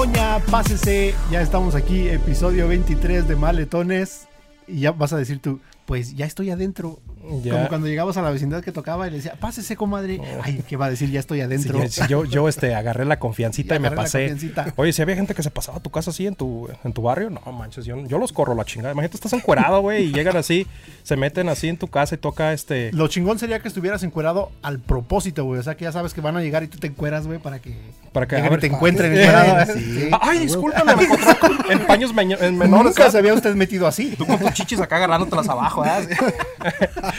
Toña, pásese. Ya estamos aquí, episodio 23 de Maletones. Y ya vas a decir tú, pues ya estoy adentro. Ya. Como cuando llegamos a la vecindad que tocaba y le decía, pásese, comadre. Ay, ¿qué va a decir? Ya estoy adentro. sí, yo, yo este, agarré la confiancita y me pasé. Oye, si había gente que se pasaba a tu casa así en tu, en tu barrio, no manches, yo, yo los corro la chingada. Imagínate, estás encuerado, güey, y llegan así, se meten así en tu casa y toca este. Lo chingón sería que estuvieras encuerado al propósito, güey. O sea, que ya sabes que van a llegar y tú te encueras, güey, para que, Para que, ver, te encuentren Sí. encuerado. Sí. Ay, discúlpame, me encontré en paños menores. Nunca ¿sabes? se había usted metido así. Tú con tus chichis acá agarrándotelas abajo, ¿verdad?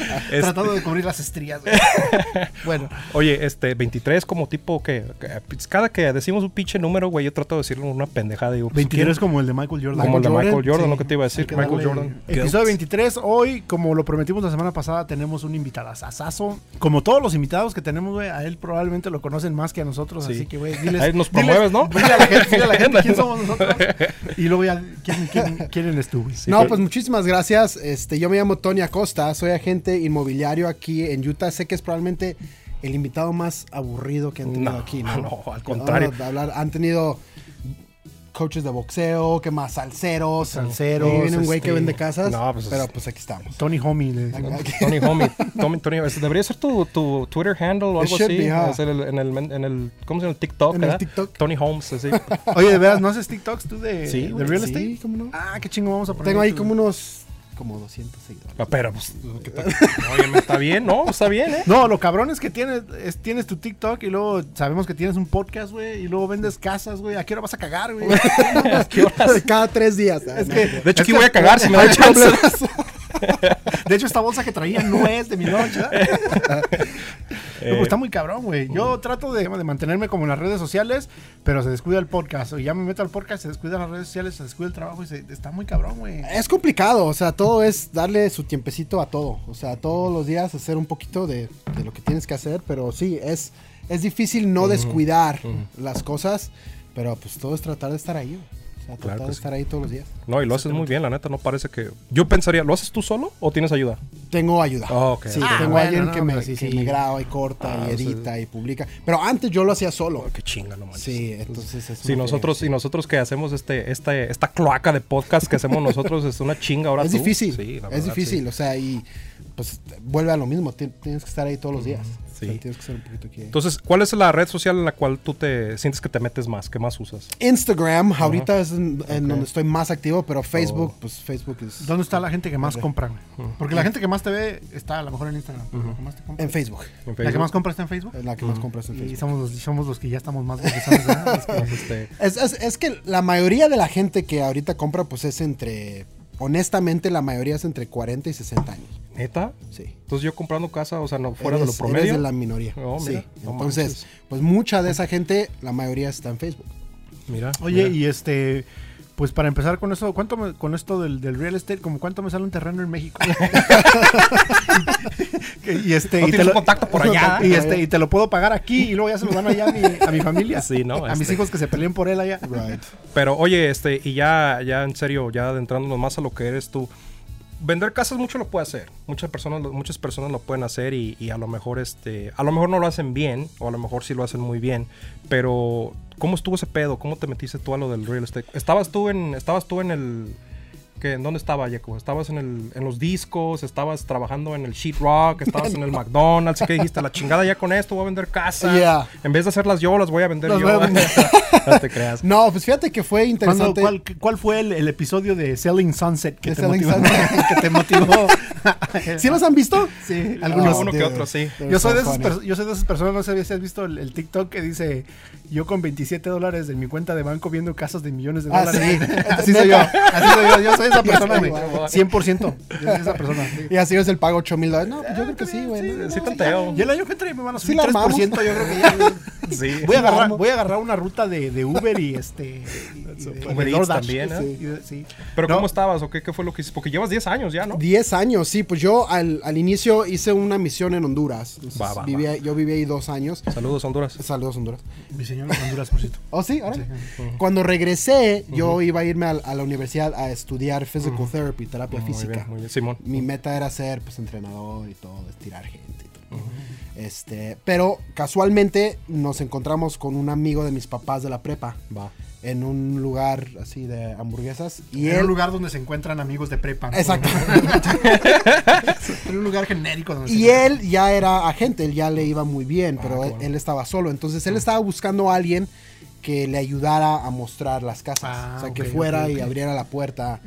Este, Tratando de cubrir las estrías, güey. bueno, Oye, este, 23 como tipo que, que, pues, cada que decimos un pinche número, güey, yo trato de decirle una pendejada. Digo, pues, 23 como el de Michael Jordan. Como el de Michael Jordan, sí. lo que te iba a decir, Michael darle- Jordan. Episodio 23. Hoy, como lo prometimos la semana pasada, tenemos un invitadazazo. Como todos los invitados que tenemos, güey, a él probablemente lo conocen más que a nosotros. Sí. Así que, güey, diles. Ahí nos diles- promueves, ¿no? Dile a la gente, dile a la gente quién somos nosotros. Y luego ya, ¿quién, quién, quién eres tú, güey? no, pues muchísimas gracias. Este, yo me llamo Tony Acosta, soy agente inmobiliario aquí en Utah. Sé que es probablemente el invitado más aburrido que han tenido No, aquí, ¿no? no, al contrario. hablar, han tenido coaches de boxeo, que más salseros. Salseros, Ahí viene un güey que este, vende casas. no, pues, pero pues aquí estamos. Tony Homie. le- Tony Homie, Tony, Tony, este, debería ser tu, tu Twitter handle o algo así. be, huh? Es el- en, el, en el, ¿cómo se llama? El TikTok, En el. TikTok. Tony Holmes, así. Oye, de veras, ¿no haces TikToks tú de, Sí, de real sí, estate? ¿cómo no? Ah, qué chingo vamos a poner. Tengo ahí como unos como 200 seguidores. Ah, Pero, pues, ¿qué tal? Oye, está bien, ¿no? Está bien, ¿eh? No, lo cabrón es que tienes, es- tienes tu TikTok y luego sabemos que tienes un podcast, güey, y luego vendes casas, güey. ¿A qué hora vas a cagar, güey? ¿A qué horas? Cada tres días. Es que- De hecho, es aquí que- voy a cagar si me da chance. De hecho, esta bolsa que traía no es de mi noche. Eh, está muy cabrón, güey. Yo trato de, de mantenerme como en las redes sociales, pero se descuida el podcast. O ya me meto al podcast, se descuida las redes sociales, se descuida el trabajo y se, está muy cabrón, güey. Es complicado, o sea, todo es darle su tiempecito a todo. O sea, todos los días hacer un poquito de, de lo que tienes que hacer, pero sí, es, es difícil no descuidar las cosas, pero pues todo es tratar de estar ahí. güey. O Claro tratar que de sí. estar ahí todos los días. No, y lo haces muy bien, la neta, no parece que... Yo pensaría, ¿lo haces tú solo o tienes ayuda? Tengo ayuda. Ah, ok. Sí, Ah, tengo bueno, alguien no, que, me, pero sí, que sí. me graba y corta Ah, y o sea, edita y publica. Pero antes yo lo hacía solo. Qué chinga, no manches. Sí, entonces es Si nosotros, si nosotros que hacemos este, este, esta cloaca de podcast que hacemos nosotros es una chinga ahora Es tú. difícil, Sí, la es verdad, difícil, sí. o sea, y pues vuelve a lo mismo, ti- tienes que estar ahí todos los días. O sea, sí. tienes que ser un poquito aquí. Entonces, ¿cuál es la red social en la cual tú te sientes que te metes más? ¿Qué más usas? Instagram, ahorita es en, en donde estoy más activo, pero Facebook, Oh. pues Facebook es ¿Dónde está la gente que más compra? Porque la gente que más te ve está a lo mejor en Instagram. pero la que más te compra- en Facebook. ¿En ¿La que Facebook? más compra está en Facebook? Es la que más compras en Y Facebook. somos los, somos los que ya estamos más ¿verdad? Es que- este, Es, es- es que la mayoría de la gente que ahorita compra, pues es entre, honestamente, la mayoría es entre 40 y 60 años. ¿Neta? Sí. Entonces yo comprando casa, o sea, no fuera de lo promedio. eres de la minoría. Oh, sí. no Entonces, manches. pues mucha de esa gente, la mayoría está en Facebook. Mira. Oye, mira. y este, pues para empezar con eso, ¿cuánto me- con esto del, del real estate, como cuánto me sale un terreno en México? y este, ¿No y tienes lo- contacto por allá? Y este, y te lo puedo pagar aquí y luego ya se lo dan allá a mi, a mi familia. Sí, ¿no? A mis Este. hijos que se peleen por él allá. Right. Pero oye, este, y ya, ya en serio, ya adentrándonos más a lo que eres tú. Vender casas mucho lo puede hacer. Muchas personas, muchas personas lo pueden hacer y, y a lo mejor este, a lo mejor no lo hacen bien, o a lo mejor sí lo hacen muy bien. Pero, ¿cómo estuvo ese pedo? ¿Cómo te metiste tú a lo del real estate? ¿Estabas tú en, estabas tú en el ¿qué, ¿En dónde estaba, Yeco? ¿Estabas en, el, en los discos? ¿Estabas trabajando en el sheetrock? ¿Estabas en el McDonald's? ¿Y qué dijiste? La chingada ya con esto, voy a vender casas. Yeah. En vez de hacerlas yo, las voy a vender Las yo. voy a vender. no te creas. No, pues fíjate que fue ¿Cuándo- interesante. cuál, cuál fue el, el episodio de Selling Sunset que, De te, Selling motivó, Sunset. que te motivó? ¿Sí los han visto? Sí, Algunos, Oh, uno que otro, sí. Yo soy, so de esas yo soy de esas personas, no sé si has visto el, el TikTok que dice, yo con 27 dólares en mi cuenta de banco viendo casas de millones de Ah, dólares. sí. Así soy yo, así soy yo, yo soy esa persona, güey. igual. 100%, yo soy esa persona. sí. Y así es el pago 8 mil dólares. No, pues yo creo que sí, güey. Sí, No, sí no, tanteo. Y el año que entra me van a Sí subir la 3%, armamos. yo creo que ya. Sí. Voy a agarrar, voy a agarrar una ruta de, de Uber y este... y- de- Uber Eats también, ¿eh? Sí, y de- sí. Pero No, ¿cómo estabas o qué, qué fue lo que hiciste? Porque llevas 10 años ya, ¿no? 10 años, sí. Pues yo al, al inicio hice una misión en Honduras. Entonces, Va, va, vivía- Yo viví ahí dos años. Saludos, Honduras. Saludos, Honduras. Mi señor de Honduras, por cierto. Oh, sí, ahora. Cuando regresé, yo iba a irme a, a la universidad a estudiar physical therapy, terapia Muy física. bien, muy bien. Simón. Mi meta era ser pues entrenador y todo, estirar gente y todo. Este, pero casualmente nos encontramos con un amigo de mis papás de la prepa. Va. en un lugar así de hamburguesas. Y en él... un lugar donde se encuentran amigos de prepa. ¿no? Exacto. en un lugar genérico donde Y se él ya era agente, él ya le iba muy bien, Ah, pero qué él, bueno. él estaba solo. Entonces él estaba buscando a alguien que le ayudara a mostrar las casas. Ah, o sea, que fuera y abriera la puerta.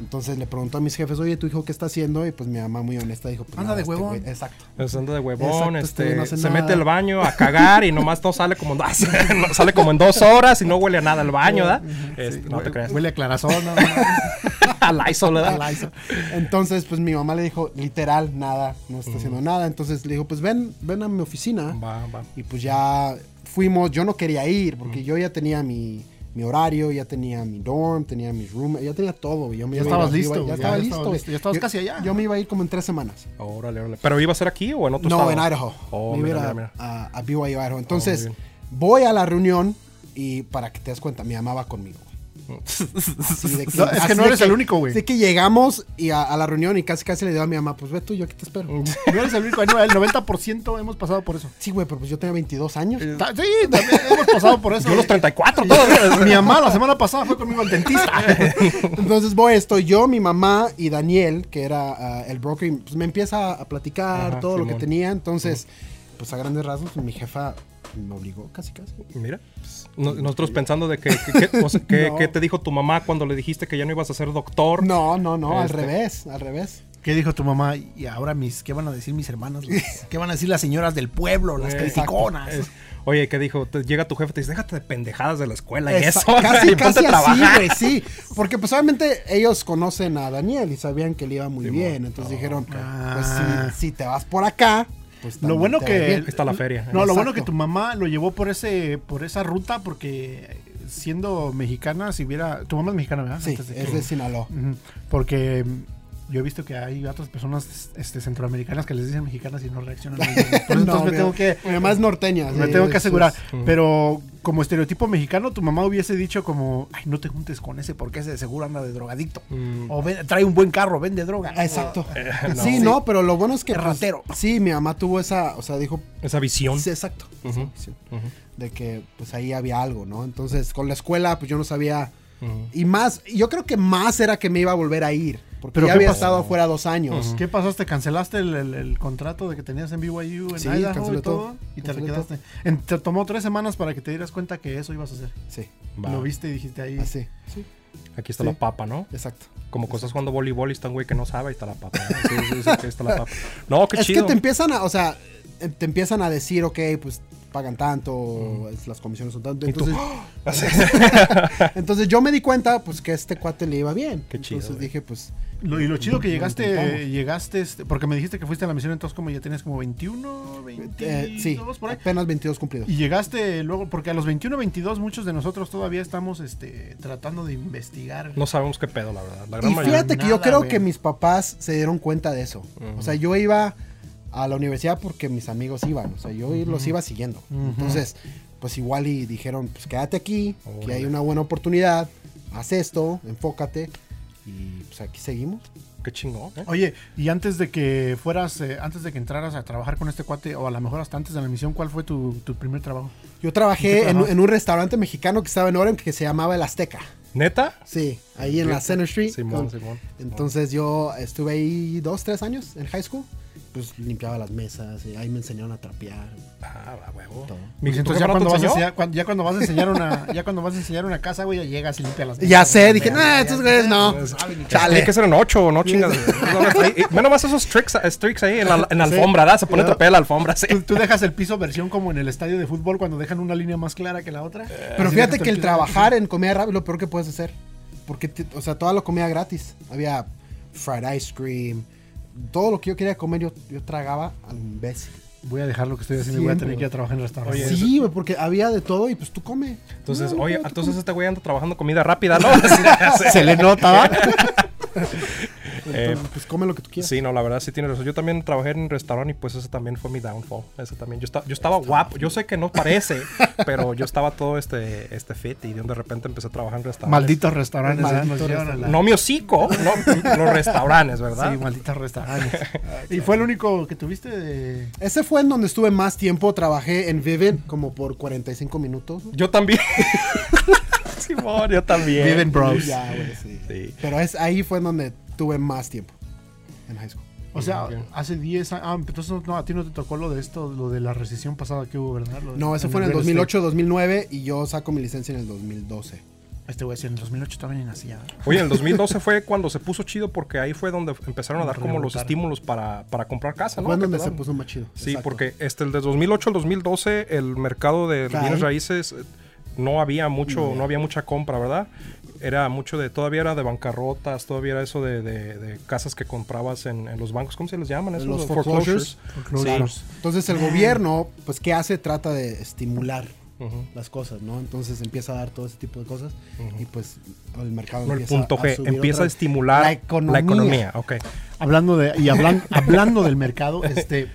Entonces le preguntó a mis jefes, oye, ¿tu hijo qué está haciendo? Y pues mi mamá muy honesta dijo, pues, Anda nada, de este huevón. güey- Exacto. Pues anda de Exacto, huevón, este este, no se nada. mete al baño a cagar y nomás no sale como en sale como en dos horas y no huele a nada el baño, ¿verdad? Este, Sí, no te creas. Huele a clarasón. ¿no? a Lysol, ¿verdad? A Lysol. Entonces, pues mi mamá le dijo, literal, nada, no está haciendo nada. Entonces le dijo, pues ven, ven a mi oficina. Va, va. Y pues ya fuimos, yo no quería ir porque yo ya tenía mi, mi horario, ya tenía mi dorm, tenía mis room, ya tenía todo. Yo me Ya estabas listo, Ya, ya estaba estabas listo. listo, ya estabas Yo- casi allá. Yo me iba a ir como en tres semanas. Órale, órale. ¿Pero iba a ser aquí o en otro No, estado? en Idaho. Oh, me iba a ir mira, a, mira, a- a BYU, Idaho. Entonces, muy bien. voy a la reunión y para que te des cuenta, mi mamá va conmigo. Así de No, es que no eres el único, güey. Así que llegamos y a, a la reunión y casi casi le digo a mi mamá, pues ve tú, yo aquí te espero. No eres el único. El 90% hemos pasado por eso. Sí, güey, pero pues yo tenía 22 años. Sí, también hemos pasado por eso. Yo los güey. 34 todos. Mi mamá la semana pasada fue conmigo al dentista. Entonces voy, estoy yo, mi mamá y Daniel, que era ah, el broker, y, pues me empieza a platicar Ajá, todo lo que tenía. Entonces, pues a grandes rasgos, mi jefa me obligó casi casi. Mira, pues, no- nosotros pensando de que, que- que- o sea, que- No. que te dijo tu mamá cuando le dijiste que ya no ibas a ser doctor. No, no, no, al Este- revés, al revés. ¿Qué dijo tu mamá? Y ahora mis, ¿qué van a decir mis hermanas? Las- ¿Qué van a decir las señoras del pueblo, las Exacto. criticonas? Es- oye, ¿qué dijo? Te- llega tu jefe y te dice, déjate de pendejadas de la escuela y Esa- eso. Casi, y ponte casi a así, trabajar. güey, sí. Porque pues obviamente ellos conocen a Daniel y sabían que le iba muy bien. Entonces dijeron, pues Ah. si, si te vas por acá, pues Lo bueno que está la feria. No, lo bueno que tu mamá lo llevó por ese por esa ruta porque siendo mexicana, si hubiera tu mamá es mexicana, ¿verdad? Sí, es de Sinaloa. Porque yo he visto que hay otras personas este, centroamericanas que les dicen mexicanas y no reaccionan. muy bien. Por eso No, entonces me tengo que Mi mamá es norteña. me sí, tengo que asegurar. es- Pero como estereotipo mexicano, tu mamá hubiese dicho como, ay, no te juntes con ese porque ese de seguro anda de drogadicto. Mm. O "Ven- trae un buen carro, vende droga. Ah, Exacto. no. Sí, no, pero lo bueno es que. Es pues, ratero. sí, mi mamá tuvo esa. O sea, dijo. Esa visión. Sí, exacto. Esa visión, De que pues ahí había algo, ¿no? Entonces, con la escuela, pues yo no sabía. Y más, yo creo que más era que me iba a volver a ir. Porque ¿Pero ya había pasó? estado afuera dos años. ¿Qué pasó? ¿Te cancelaste el, el- el contrato de que tenías en BYU en Sí, Idaho y todo? todo. Y te quedaste. En- te tomó tres semanas para que te dieras cuenta que eso ibas a hacer. Sí, Va. Lo viste y dijiste ahí. así. Sí, Aquí está Sí. la papa, ¿no? exacto. Como cosas jugando voleibol y está un güey que no sabe, ahí está la papa. ¿no? Sí, sí, sí, aquí está la papa. No, qué es chido. que te empiezan a, o sea, te empiezan a decir, ok, pues pagan tanto, las comisiones son tanto. Y tú, Entonces, entonces yo me di cuenta, pues que a este cuate le iba bien. Qué chido, Entonces güey. dije, pues, Lo- y lo chido que llegaste, llegaste, este, porque me dijiste que fuiste a la misión, entonces como ya tenías como 21, 22, eh, sí, por ahí. apenas 22 cumplidos. Y llegaste luego, porque a los 21, 22 muchos de nosotros todavía estamos este, tratando de investigar. No sabemos qué pedo, la verdad. La gran Y mayoría. fíjate que yo creo güey. que mis papás se dieron cuenta de eso. O sea, yo iba a la universidad porque mis amigos iban. O sea, yo los iba siguiendo. Entonces, pues igual y dijeron, pues quédate aquí, que hay una buena oportunidad, haz esto, enfócate. Y pues aquí seguimos. Qué chingón, ¿eh? Oye, y antes de que fueras, eh, antes de que entraras a trabajar con este cuate, o a lo mejor hasta antes de la misión, ¿cuál fue tu, tu primer trabajo? Yo ¿En qué trabajé en, en un restaurante mexicano que estaba en Oren que se llamaba El Azteca. ¿Neta? Sí, ahí en la Center Street. Simón, Con- Simón. Entonces yo estuve ahí dos, tres años en high school. Pues limpiaba las mesas y ahí me enseñaron a trapear. Ah, a huevo. Todo. ¿Y tu Entonces ya cuando, vas a enseñar, cuando- ya cuando vas a enseñar una, ya cuando vas a enseñar una casa, güey, ya llegas y limpias las Ya sé, dije, nah, estos ya, güeyes no. saben ni qué Chale. Tiene que ser en 8, ¿no? Chingas. Menos más esos tricks, eh, tricks ahí en la, en la alfombra, ¿verdad? Se pone a trapear la alfombra, sí. ¿Tú, tú dejas el piso versión como en el estadio de fútbol cuando dejan una línea más clara que la otra. Pero Así fíjate que el trabajar en comida rápida es lo peor que puedes hacer. Porque, o sea, toda la comida gratis. Había fried ice cream. Todo lo que yo quería comer, yo, yo tragaba al imbécil. Voy a dejar lo que estoy haciendo y voy a tener que ir a trabajar en restaurante. Oye, Sí, güey, porque había de todo y pues tú come. Entonces, No, no, oye, tú entonces come. este güey anda trabajando comida rápida, ¿no? se le nota, ¿va? Eh, pues come lo que tú quieras. Sí, no, la verdad sí tiene razón. Yo también trabajé en un restaurante y pues ese también fue mi downfall. Ese también. Yo, esta- yo estaba guapo. Yo sé que no parece, pero yo estaba todo este, este fit y de repente empecé a trabajar en restaurantes. Malditos restaurantes. la- No mi hocico, no, los restaurantes, ¿verdad? Sí, malditos restaurantes. ¿Y fue el único que tuviste de...? Ese fue en donde estuve más tiempo. Trabajé en Vivid como por 45 minutos. Yo también. Simón, yo también. Viven bros. Ya, güey, sí. Sí. Pero es, ahí fue donde tuve más tiempo en high school. O sea, hace 10 años. Ah, entonces no, a ti no te tocó lo de esto, lo de la recesión pasada que hubo, ¿verdad? De- No, eso fue en el real 2008, 2009 y yo saco mi licencia en el 2012. estate. Este güey, sí, en el 2008 todavía ni nacía. Oye, en el 2012 fue cuando se puso chido porque ahí fue donde empezaron a dar como los estímulos para, para comprar casa, ¿no? fue donde te se puso más chido. Sí, Exacto. porque este, el de 2008 al 2012 el mercado de bienes raíces eh, no había mucho, no había mucha compra, ¿verdad? Era mucho de, todavía era de bancarrotas, todavía era eso de, de- de casas que comprabas en, en los bancos, ¿cómo se les llaman? esos? Los foreclosures. Sí. Entonces el gobierno, pues, ¿qué hace? Trata de estimular Ujú. las cosas, ¿no? Entonces empieza a dar todo ese tipo de cosas y pues el mercado No, el empieza punto a G, subir empieza otra a estimular la economía. La economía ok. Hablando de, y hablan- hablando del mercado, este,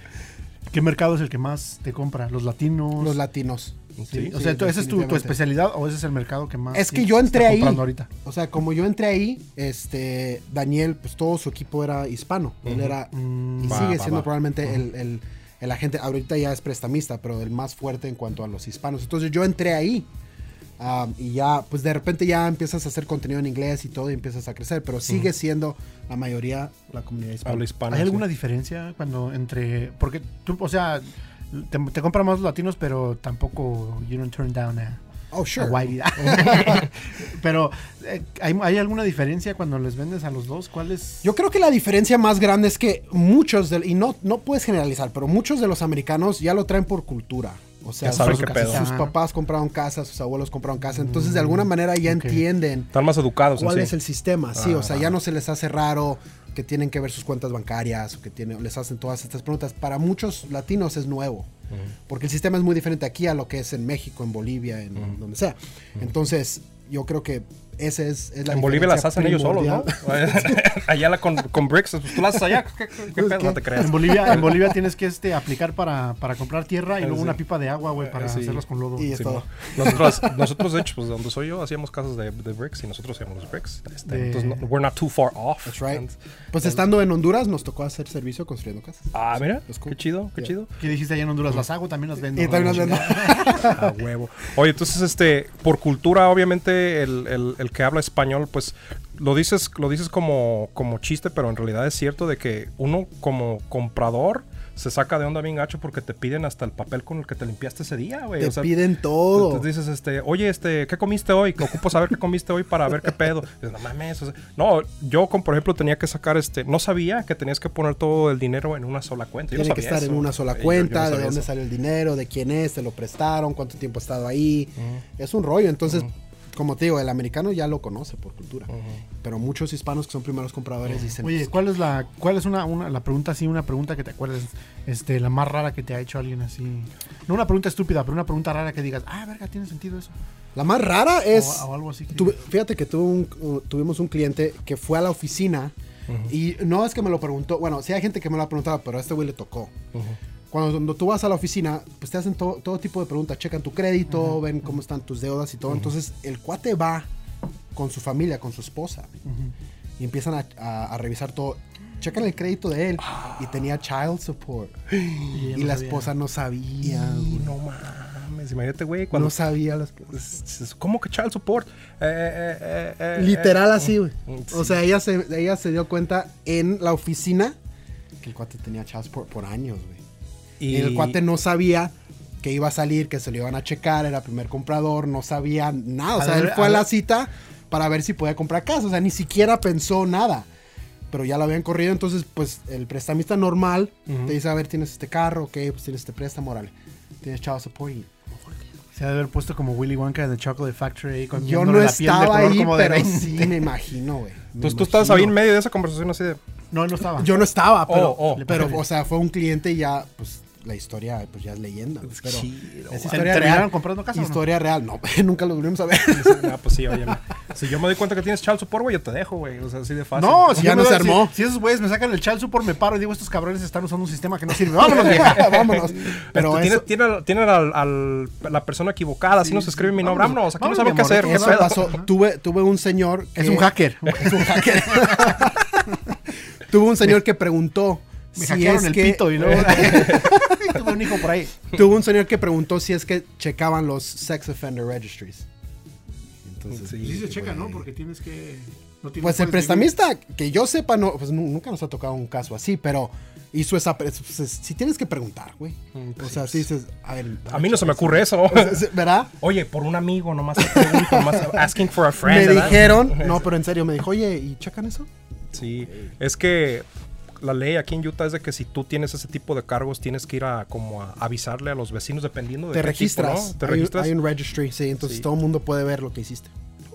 ¿qué mercado es el que más te compra? ¿Los latinos? Los latinos. Sí, o sea, ¿tú- ¿esa es tu, especialidad o ese es el mercado que más Es que yo está entré ahí. comprando ahorita? O sea, como yo entré ahí, este, Daniel, pues todo su equipo era hispano. Él era Mm, y Va, sigue va, siendo va. probablemente el, el, el agente, ahorita ya es prestamista, pero el más fuerte en cuanto a los hispanos. Entonces yo entré ahí. ah, y ya, pues de repente ya empiezas a hacer contenido en inglés y todo y empiezas a crecer, pero sigue siendo la mayoría la comunidad hispana. Habla hispana. ¿Hay sí. alguna diferencia cuando entre. Porque tú, o sea, te, te compran más los latinos, pero tampoco. You don't turn down a, Oh, a sure. whitey. pero, eh, ¿hay, hay alguna diferencia cuando les vendes a los dos? ¿Cuál es? Yo creo que la diferencia más grande es que muchos, de, y no, no puedes generalizar, pero muchos de los americanos ya lo traen por cultura. O sea, sus, sus papás compraron casa, sus abuelos compraron casa. Entonces, de alguna manera ya entienden Están más educados. en cuál sí. es el sistema. Sí, o sea, Ah. ya no se les hace raro que tienen que ver sus cuentas bancarias o que tienen, les hacen todas estas preguntas. Para muchos latinos es nuevo. Porque el sistema es muy diferente aquí a lo que es en México, en Bolivia, en donde sea. Entonces, yo creo que ese es, es la En Bolivia las hacen ellos solos, ¿no? primordial. allá la con, con bricks, pues tú las haces allá. ¿Qué, qué- qué pedo? No te creas. En Bolivia, en Bolivia tienes que este, aplicar para, para comprar tierra y luego Sí. una pipa de agua, güey, para Eh, sí. hacerlas con lodo. Y es Sí, todo. nosotros, nosotros, de hecho, pues donde soy yo, hacíamos casas de, de bricks y nosotros hacíamos los bricks. Este, De- Entonces, no- we're not too far off. That's right. And- Pues estando en Honduras nos tocó hacer servicio construyendo casas. ah, mira, cool. qué chido, qué Yeah. chido. ¿Qué dijiste allá en Honduras? Las hago, también las vendo. Y también las vendo. A huevo. Oye, entonces, este, por cultura, obviamente, el, el- el que habla español, pues, lo dices, lo dices como, como chiste, pero en realidad es cierto de que uno como comprador se saca de onda bien gacho porque te piden hasta el papel con el que te limpiaste ese día, güey. Te O sea, piden todo. Entonces dices, este, oye, este, ¿qué comiste hoy? Que ocupo saber qué comiste hoy para ver qué pedo. Dices, no mames. o sea, no, yo, como por ejemplo, tenía que sacar, este, no sabía que tenías que poner todo el dinero en una sola cuenta. Yo no Tiene que estar en una sola Eh, yo- yo no cuenta, de dónde eso. sale el dinero, de quién es, te lo prestaron, cuánto tiempo ha estado ahí. Es un rollo. Entonces, como te digo, el americano ya lo conoce por cultura. Pero muchos hispanos que son primeros compradores dicen, Oye, ¿cuál es la cuál es una, una la pregunta así, una pregunta que te acuerdes, este, la más rara que te ha hecho alguien así? No una pregunta estúpida, pero una pregunta rara que digas, "Ah, verga, tiene sentido eso." la más rara es... o, o algo así. que- Tuve- fíjate que tuve un- uh, tuvimos un cliente que fue a la oficina y no es que me lo preguntó, bueno, sí hay gente que me lo ha preguntado, pero a este güey le tocó. Cuando, cuando tú vas a la oficina, pues te hacen to- todo tipo de preguntas, checan tu crédito, ven cómo están tus deudas y todo. Entonces el cuate va con su familia, con su esposa, y empiezan a, a- a revisar todo. Checan el crédito de él y tenía child support. Y Y no la sabía. esposa no sabía. güey. No mames, imagínate, güey, cuando... No sabía las ¿Cómo que child support? Eh, eh, eh, eh, Literal eh, así, güey. mm, O sí. sea, ella se, ella se dio cuenta en la oficina que el cuate tenía child support por años, güey. Y... el cuate no sabía que iba a salir, que se lo iban a checar, era primer comprador, no sabía nada. O sea, ver, él fue a a la cita para ver si podía comprar casa. O sea, ni siquiera pensó nada. Pero ya lo habían corrido, entonces, pues, el prestamista normal te dice, a ver, tienes este carro, ok, pues tienes este préstamo, órale. Tienes child support y... Se ha de haber puesto como Willy Wonka de Chocolate Factory con Yo no la piel de estaba color ahí, como de pero 20. sí me imagino, güey. Entonces tú estabas ahí en medio de esa conversación así de... No, no estaba. Yo no estaba, pero, Oh, oh. pero o sea, fue un cliente y ya, pues, la historia, pues ya es leyenda. güey, Pero chido, es historia ¿Terminaron real. comprando casa o no? Historia real, no, nunca lo volvimos a ver. Ah, pues sí, oye. Si yo me doy cuenta que tienes child support, güey, yo te dejo, güey. O sea, así de fácil. No, si Ya yo no me se doy- armó. Si, si esos güeyes me sacan el child support, me paro y digo, estos cabrones están usando un sistema que no sirve. Vámonos, vieja. Vámonos. Pero Pero tiene, eso, tiene, tiene al, al- la persona equivocada, así nos escribe mi nombre. Vámonos, aquí no mi qué hacer. ¿qué ¿qué eso pedo? pasó. Tuve, tuve un señor que... Es un hacker. Es un hacker. tuve un señor que preguntó Me si hackearon es el que... pito y luego... Tuve un hijo por ahí. Tuve un señor que preguntó si es que checaban los sex offender registries. Entonces, Sí, Sí se checa. ¿no? Porque tienes que... no tienes- Pues el prestamista, que yo sepa, no, pues nu- nunca nos ha tocado un caso así, pero hizo esa. pues, si tienes que preguntar, güey. Mm, O pues sea, sí, si dices, a ver. A mí no se me ocurre eso. ¿Verdad? Oye, por un amigo, nomás pregunto, nomás asking for a friend. Me ¿verdad? dijeron, no, pero en serio, me dijo, oye, ¿y checan eso? Sí, es que la ley aquí en Utah es de que si tú tienes ese tipo de cargos, tienes que ir a como a avisarle a los vecinos dependiendo de Te qué tipo, registras. ¿no? Te hay, un- registras. Hay un registry, sí, entonces Sí. todo el mundo puede ver lo que hiciste.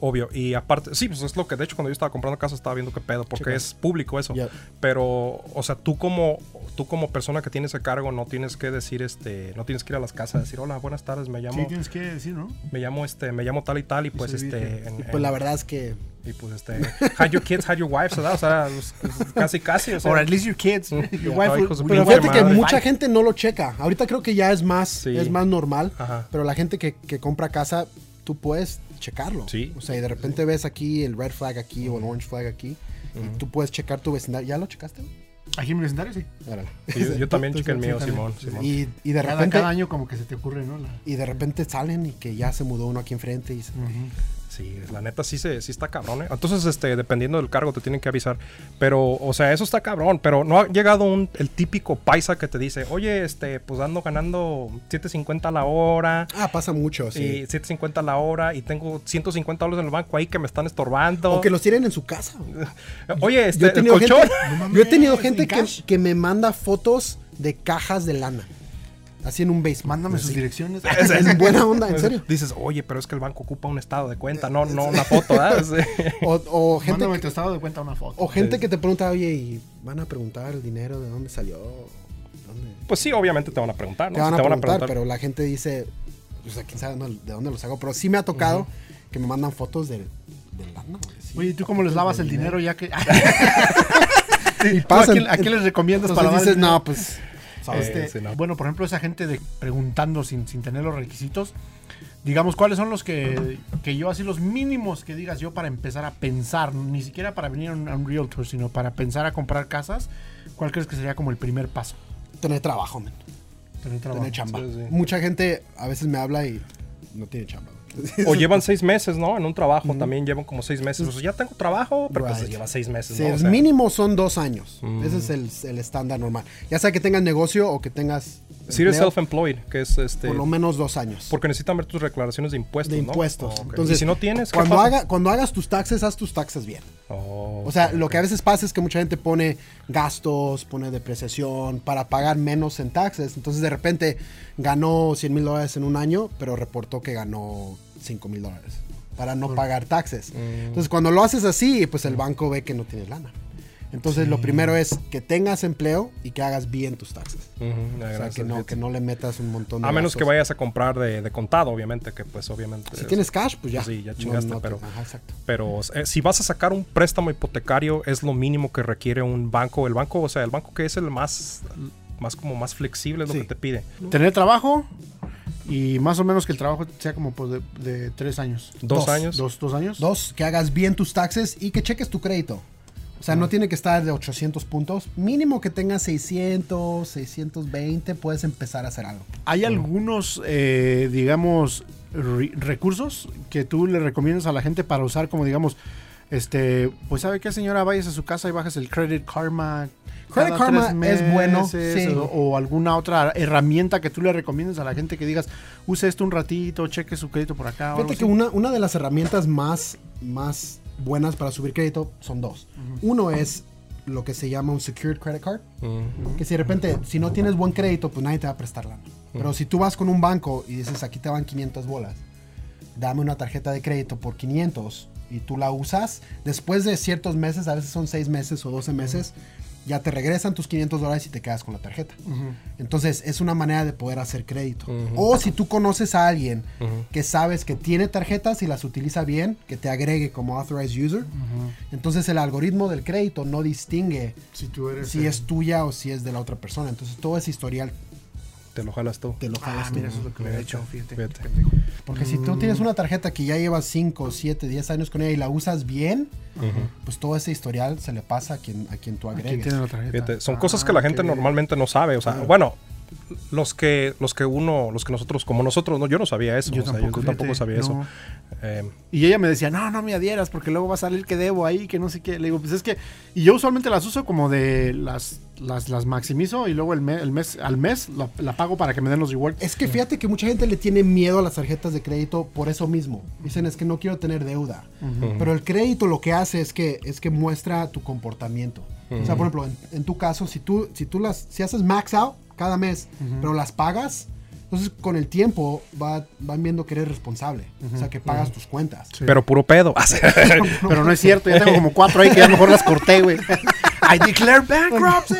Obvio. Y aparte, sí, pues es lo que de hecho cuando yo estaba comprando casa estaba viendo qué pedo, porque es público eso. Pero, o sea, tú como tú como persona que tiene ese cargo no tienes que decir este, no tienes que ir a las casas a decir, "Hola, buenas tardes, me llamo Sí, tienes que decir, ¿no? me llamo este, me llamo tal y tal y pues este dice. en- Y pues en- la verdad es que. y pues este had your kids, had your wives, ¿verdad? O sea, pues, casi casi, o sea, Or at least your kids. Your Ya, wife no, Pero fíjate que madre. mucha gente no lo checa. Ahorita creo que ya es más, Sí. es más normal. Ajá. Pero la gente que, que compra casa, tú puedes checarlo. Sí. O sea, y de repente ves aquí el red flag aquí o el orange flag aquí. Y tú puedes checar tu vecindario. ¿Ya lo checaste? Aquí en mi vecindario, sí. Yo, yo también chequé el mío. Simón, Simón. Y, y de repente cada año como que se te ocurre, ¿no? La- y de repente salen y que ya se mudó uno aquí enfrente y se- Sí, la neta sí se, sí está cabrón, ¿eh? Entonces, este, dependiendo del cargo te tienen que avisar. Pero, o sea, eso está cabrón. Pero no ha llegado un, el típico paisa que te dice, oye, este, pues ando ganando 7.50 a la hora. Ah, pasa mucho, Y sí. 7.50 a la hora y tengo 150 dólares en el banco ahí que me están estorbando. O que los tienen en su casa. Oye, este, Yo he el tenido gente, yo he tenido gente en que, que me manda fotos de cajas de lana. Así en un basement. Mándame sus direcciones. En buena onda, en serio. Dices, oye, pero es que el banco ocupa un estado de cuenta, no, no una foto, ¿verdad? Sí. O, o gente, Mándame que, tu estado de cuenta una foto. o gente que te pregunta, oye, y van a preguntar el dinero de dónde salió. ¿Dónde? Pues sí, obviamente te van a preguntar, ¿no? Te van, Sí a, preguntar, pero la gente dice, pues a quién sabe de dónde los hago. Pero sí me ha tocado que me mandan fotos de, de lana. sí. Oye, ¿y tú cómo les lavas el dinero ya que... Y ¿Tú pasan. ¿A quién, a quién les recomiendas Entonces para dices, no, pues. ¿Sabes? Este, sí, no. Bueno, por ejemplo, esa gente de preguntando sin, sin tener los requisitos, digamos, ¿cuáles son los que, que yo así los mínimos que digas yo para empezar a pensar, ni siquiera para venir a un, a un realtor, sino para pensar a comprar casas? ¿Cuál crees que sería como el primer paso? Tener trabajo, man. Tener trabajo. Tener chamba. Sí, sí. Mucha gente a veces me habla y no tiene chamba. O llevan seis meses, ¿no? En un trabajo también llevan como seis meses. O sea, ya tengo trabajo, pero pues Right. lleva seis meses, Sí, ¿no? O sea, mínimo son dos años. Mm. Ese es el, el estándar normal. Ya sea que tengas negocio o que tengas. Si eres self-employed, que es este... Por lo menos dos años. Porque necesitan ver tus declaraciones de impuestos, de ¿no? impuestos. Oh. Entonces, y si no tienes, ¿qué cuando, pasa? haga, cuando hagas tus taxes, haz tus taxes bien. Oh, O sea, lo que a veces pasa es que mucha gente pone gastos, pone depreciación para pagar menos en taxes. Entonces, de repente ganó 100 mil dólares en un año, pero reportó que ganó 5 mil dólares para no pagar taxes. Mm. Entonces, cuando lo haces así, pues el banco ve que no tienes lana. Entonces, lo primero es que tengas empleo y que hagas bien tus taxes. Ujú, ya, O sea, que no, que no le metas un montón de A menos que vayas a comprar de, de contado, obviamente, que pues obviamente... Si es- tienes cash, pues ya. Sí, ya chingaste, no pero- Ajá, exacto. Pero eh, si vas a sacar un préstamo hipotecario, es lo mínimo que requiere un banco. El banco, o sea, el banco que es el más, más como más flexible es lo Sí. que te pide. Tener trabajo y más o menos que el trabajo sea como pues, de, de tres años. Dos, Dos. años. Dos, dos años. Dos, que hagas bien tus taxes y que cheques tu crédito. O sea, no tiene que estar de 800 puntos. Mínimo que tengas 600, 620, puedes empezar a hacer algo. ¿Hay algunos, eh, digamos, re- recursos que tú le recomiendas a la gente para usar como, digamos, este, pues sabe qué señora, vayas a su casa y bajas el Credit Karma. Credit Karma tres es bueno, meses, sí. O, o alguna otra herramienta que tú le recomiendes a la gente que digas, use esto un ratito, cheque su crédito por acá. Fíjate que una, una de las herramientas más, más buenas para subir crédito son dos. Uno es lo que se llama un Secured Credit Card. Mm, Que si de repente, si no tienes buen crédito, pues nadie te va a prestar lana. Pero si tú vas con un banco y dices, aquí te van 500 bolas, dame una tarjeta de crédito por 500 y tú la usas, después de ciertos meses, a veces son 6 meses o 12 meses, ya te regresan tus 500 dólares y te quedas con la tarjeta. Entonces es una manera de poder hacer crédito. O si tú conoces a alguien que sabes que tiene tarjetas y las utiliza bien, que te agregue como authorized user, entonces el algoritmo del crédito no distingue Si tú eres. si es tuya o si es de la otra persona. Entonces todo ese historial Te lo jalas tú. te lo jalas Ah, tú. mira, eso es lo que hubiera hecho, Fíjate, fíjate. Porque si tú tienes una tarjeta que ya llevas 5, 7, 10 años con ella y la usas bien, pues todo ese historial se le pasa a quien, a quien tú ¿A quién agregues. tiene la tarjeta? Fíjate, son Ah, cosas que la gente normalmente no sabe. O sea, bueno, los que, los que uno, los que nosotros, como nosotros, no, yo no sabía eso. Yo o sea, tampoco, yo tampoco fíjate, sabía eso. Eh, Y ella me decía, no, no me adhieras porque luego va a salir que debo ahí, que no sé qué. Le digo, pues es que. Y yo usualmente las uso como de. Las, las, las maximizo y luego el, me- el mes al mes la, la pago para que me den los rewards. Es que fíjate que mucha gente le tiene miedo a las tarjetas de crédito por eso mismo. Dicen es que no quiero tener deuda. Pero el crédito lo que hace es que es que muestra tu comportamiento. O sea, por ejemplo, en, en tu caso, si tú si tú las si haces max out cada mes, pero las pagas, entonces con el tiempo va- van viendo que eres responsable. O sea, que pagas tus cuentas. Pero puro pedo. Pero no es cierto, ya tengo como cuatro ahí que ya mejor las corté, güey. I declare bankruptcy.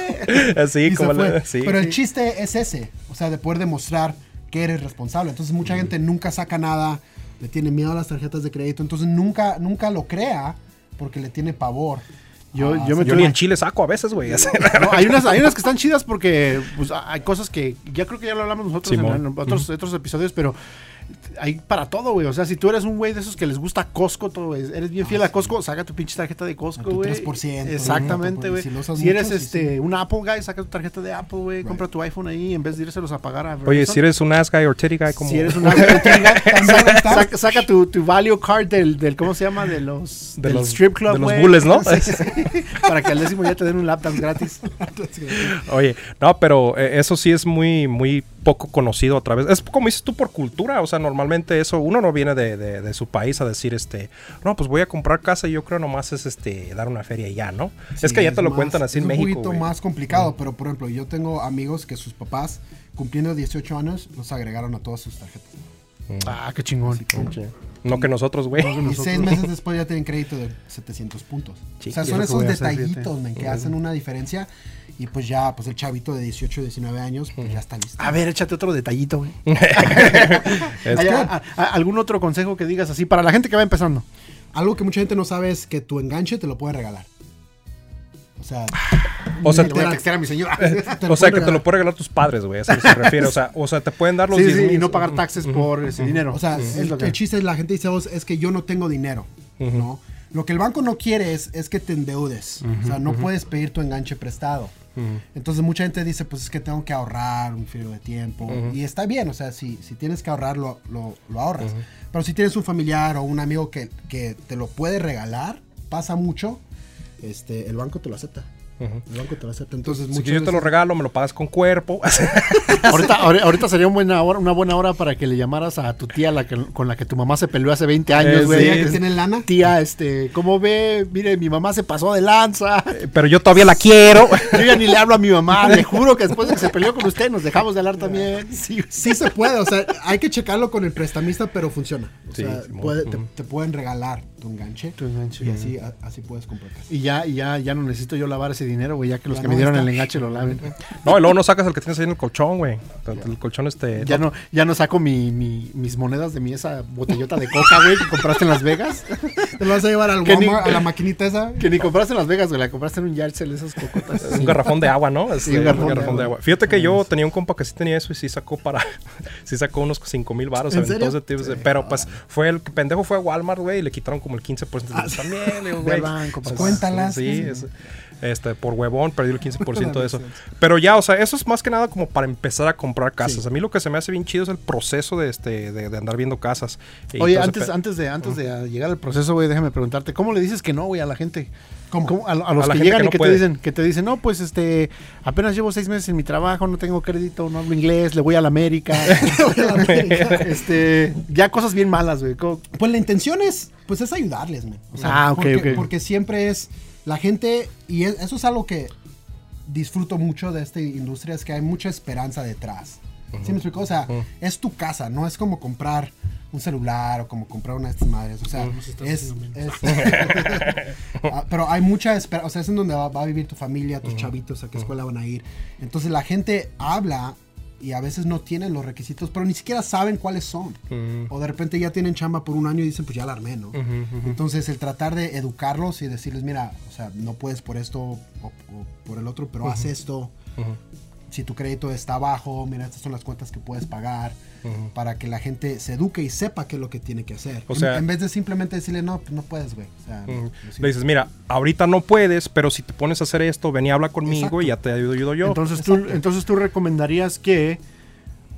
Así como la- sí. Pero el chiste es ese, o sea, de poder demostrar que eres responsable. Entonces mucha gente nunca saca nada, le tiene miedo a las tarjetas de crédito, entonces nunca, nunca lo crea porque le tiene pavor. Yo, Ah, yo me Yo tuve- ni en Chile saco a veces, güey. No, hay, unas, hay unas que están chidas porque pues, hay cosas que ya creo que ya lo hablamos nosotros en, Simón. en otros, otros episodios, pero hay para todo, güey. O sea, si tú eres un güey de esos que les gusta Costco, todo, güey, eres bien fiel a Costco, saca tu pinche tarjeta de A Costco, güey. 3%, Exactamente, güey. Si eres mucho, sí, este un Apple guy, saca tu tarjeta de Apple, güey. Compra tu iPhone ahí en vez de irselos a pagar a Oye, si eres un ass guy o titty guy, como. Si eres un Apple guy, saca, saca- saca tu, tu value card del, del, ¿cómo se llama? De los, De del los- strip club, de los bulles, ¿no? Para que al décimo ya te den un lap dance gratis. Oye, no, pero eh, eso sí es muy, muy poco conocido a través. Es como dices tú por cultura. O sea, normalmente eso, uno no viene de, de- de su país a decir, este, no, pues voy a comprar casa y yo creo nomás es este dar una feria y ya, ¿no? es que ya te lo más- cuentan así es en México. un poquito más complicado, pero por ejemplo, yo tengo amigos que sus papás, cumpliendo 18 años, los agregaron a todas sus tarjetas. Ah, qué chingón. No que nosotros, güey. Y seis meses después ya tienen crédito de 700 puntos. O sea, son esos detallitos, men, que hacen una diferencia. Y pues ya, pues el chavito de 18, 19 años, pues ya está listo. A ver, échate otro detallito, güey. ¿Algún otro consejo que digas así para la gente que va empezando? Algo que mucha gente no sabe es que tu enganche te lo puede regalar. O sea, O sea, Le voy a literal, textear a mi señora. te o sea, que pueden te lo regalar. puede regalar tus padres, güey. A eso se refiere. O sea, o sea, te pueden dar los Sí, 10 sí, mil. y no pagar taxes por ese dinero. O sea, el, chiste es la gente dice "Vos, es que yo no tengo dinero, ¿no? Lo que el banco no quiere es, es que te endeudes. o sea, no puedes pedir tu enganche prestado. Entonces mucha gente dice, pues es que tengo que ahorrar un periodo de tiempo. Y está bien, o sea, si, si tienes que ahorrar, lo, lo- lo ahorras. Pero si tienes un familiar o un amigo que, que te lo puede regalar, pasa mucho, este, el banco te lo acepta. El banco te lo acepta. Entonces, Si yo te lo regalo, me lo pagas con cuerpo. ahorita, ahorita sería una buena, hora, una buena hora para que le llamaras a tu tía la que, con la que tu mamá se peleó hace 20 años, Eh, güey. sí. ¿Ya que tienen lana? Tía, este, ¿cómo ve? Mire, mi mamá se pasó de lanza. pero yo todavía la quiero. Yo ya ni le hablo a mi mamá. Le juro que después de que se peleó con usted, nos dejamos de hablar también. Sí, Sí se puede, o sea, hay que checarlo con el prestamista, pero funciona. O Sí, sea, Simón. puede- te, te pueden regalar tu enganche. Tu enganche. Y así, a- así puedes comprar casa. Y ya, y ya, ya no necesito yo lavar ese dinero, güey, ya que los Ya que no me dieron está. el enganche lo laven. No, y luego no sacas el que tienes ahí en el colchón, güey. El colchón este. Ya no, ya no saco mi, mi- mis monedas de mi esa botellota de coca, güey, que compraste en Las Vegas. Te lo vas a llevar al ni- Walmart, a la maquinita esa. Que ni compraste en Las Vegas, güey, la compraste en un Yardsell, esas cocotas. Un garrafón de agua, ¿no? Este, un garrafón de agua. Fíjate que yo tenía un compa que sí tenía eso y sí sacó para. sí sacó unos 5 mil baros. ¿En serio? pero pues fue el pendejo fue a Walmart, güey, y le quitaron como el 15% de Ah, también, le digo, güey. banco, papá. Cuéntalas. Sí, es- este, por huevón perdió el 15% de eso. Pero ya, o sea, eso es más que nada como para empezar a comprar casas. A mí lo que se me hace bien chido es el proceso de este de, de andar viendo casas. Oye, entonces, antes, antes de antes de llegar al proceso, güey, déjame preguntarte, ¿cómo le dices que no, güey, a la gente? ¿Cómo? A, a los A que llegan que y que puede. te dicen, que te dicen, no, pues este, apenas llevo seis meses en mi trabajo, no tengo crédito, no hablo inglés, le voy a la América. este, ya cosas bien malas, güey. ¿Cómo- Pues la intención es, pues es ayudarles, man. O Ah, ok, porque, ok. porque siempre es la gente, y es- eso es algo que disfruto mucho de esta industria, es que hay mucha esperanza detrás. ¿Sí me explico? O sea, es tu casa, no es como comprar un celular o como comprar una de estas madres. O sea, es... es- Ah, pero hay mucha esperanza, o sea, es en donde va, va a vivir tu familia, tus chavitos, a qué escuela van a ir. Entonces la gente habla y a veces no tienen los requisitos, pero ni siquiera saben cuáles son. O de repente ya tienen chamba por un año y dicen, pues ya la armé, ¿no? Entonces el tratar de educarlos y decirles, mira, o sea, no puedes por esto o, o por el otro, pero haz esto. Si tu crédito está bajo, mira, estas son las cuentas que puedes pagar. Para que la gente se eduque y sepa qué es lo que tiene que hacer. O sea- en, vez de simplemente decirle, no, pues no puedes, güey. O sea, Le dices, mira, ahorita no puedes, pero si te pones a hacer esto, ven y habla conmigo Exacto. y ya te ayudo, ayudo yo. Entonces tú, entonces tú recomendarías que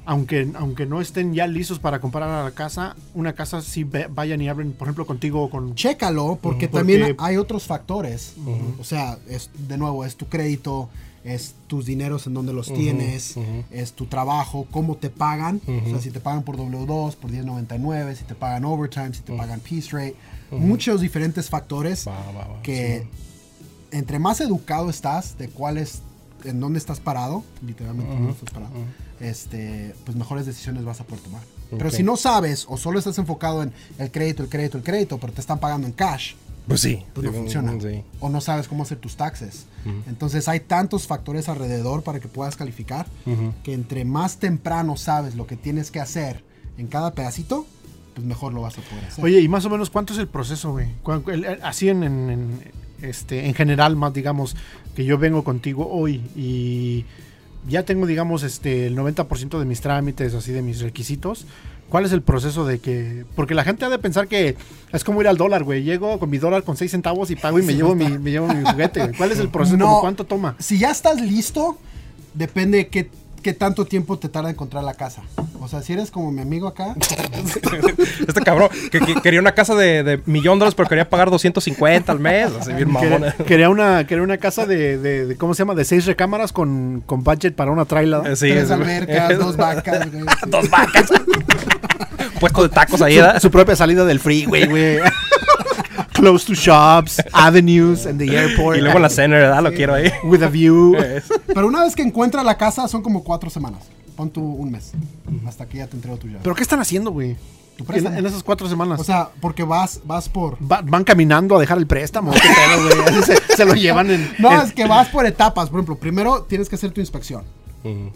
aunque, aunque no estén ya listos para comprar a la casa, una casa sí ve- vayan y hablen, por ejemplo, contigo o con... Chécalo, porque también Porque- hay otros factores. O sea, es de nuevo, es tu crédito, es tus dineros en donde los tienes, es tu trabajo, cómo te pagan. O sea, si te pagan por W2, por 10.99, si te pagan overtime, si te pagan piece rate. Muchos diferentes factores que entre más educado estás de cuál es, en dónde estás parado, literalmente dónde estás parado, este, pues mejores decisiones vas a poder tomar. Pero si no sabes o solo estás enfocado en el crédito, el crédito, el crédito, pero te están pagando en cash, Pues sí. pues no Sí, funciona. Sí. O no sabes cómo hacer tus taxes. Entonces hay tantos factores alrededor para que puedas calificar que entre más temprano sabes lo que tienes que hacer en cada pedacito, pues mejor lo vas a poder hacer. Oye, y más o menos, ¿cuánto es el proceso, güey? Así en, en- en, este, en general, más digamos, que yo vengo contigo hoy y ya tengo, digamos, este, el 90% de mis trámites, así de mis requisitos. ¿Cuál es el proceso de que.? Porque la gente ha de pensar que es como ir al dólar, güey. Llego con mi dólar con 6 centavos y pago y me llevo mi, me llevo mi juguete, güey. ¿Cuál es el proceso? No. ¿Cómo ¿Cuánto toma? si ya estás listo, depende de qué, qué tanto tiempo te tarda encontrar la casa. O sea, si eres como mi amigo acá, Este cabrón que, que quería una casa de, de millón de dólares, pero quería pagar 250 al mes. Así bien mamón. Quería, quería una, quería una casa de, de- de- ¿Cómo se llama? De seis recámaras con, con budget para una trailer. Eh, Sí, tres es- albercas, dos vacas. güey, sí. Dos vacas. Puesto de tacos ahí, ¿verdad? su propia salida del freeway, güey. Close to shops, avenues, and the airport. Y luego la cena, ¿verdad? Lo quiero ahí. With a view. Pero una vez que encuentras la casa, son como cuatro semanas. Pon tú un mes. Hasta que ya te entrego tu llave. ¿Pero qué están haciendo, güey? Tu En, préstamo. en esas cuatro semanas. O sea, porque vas, vas por. Va- van caminando a dejar el préstamo. ¿Qué pedo, se, se lo llevan en. No, en- es que vas por etapas. Por ejemplo, primero tienes que hacer tu inspección.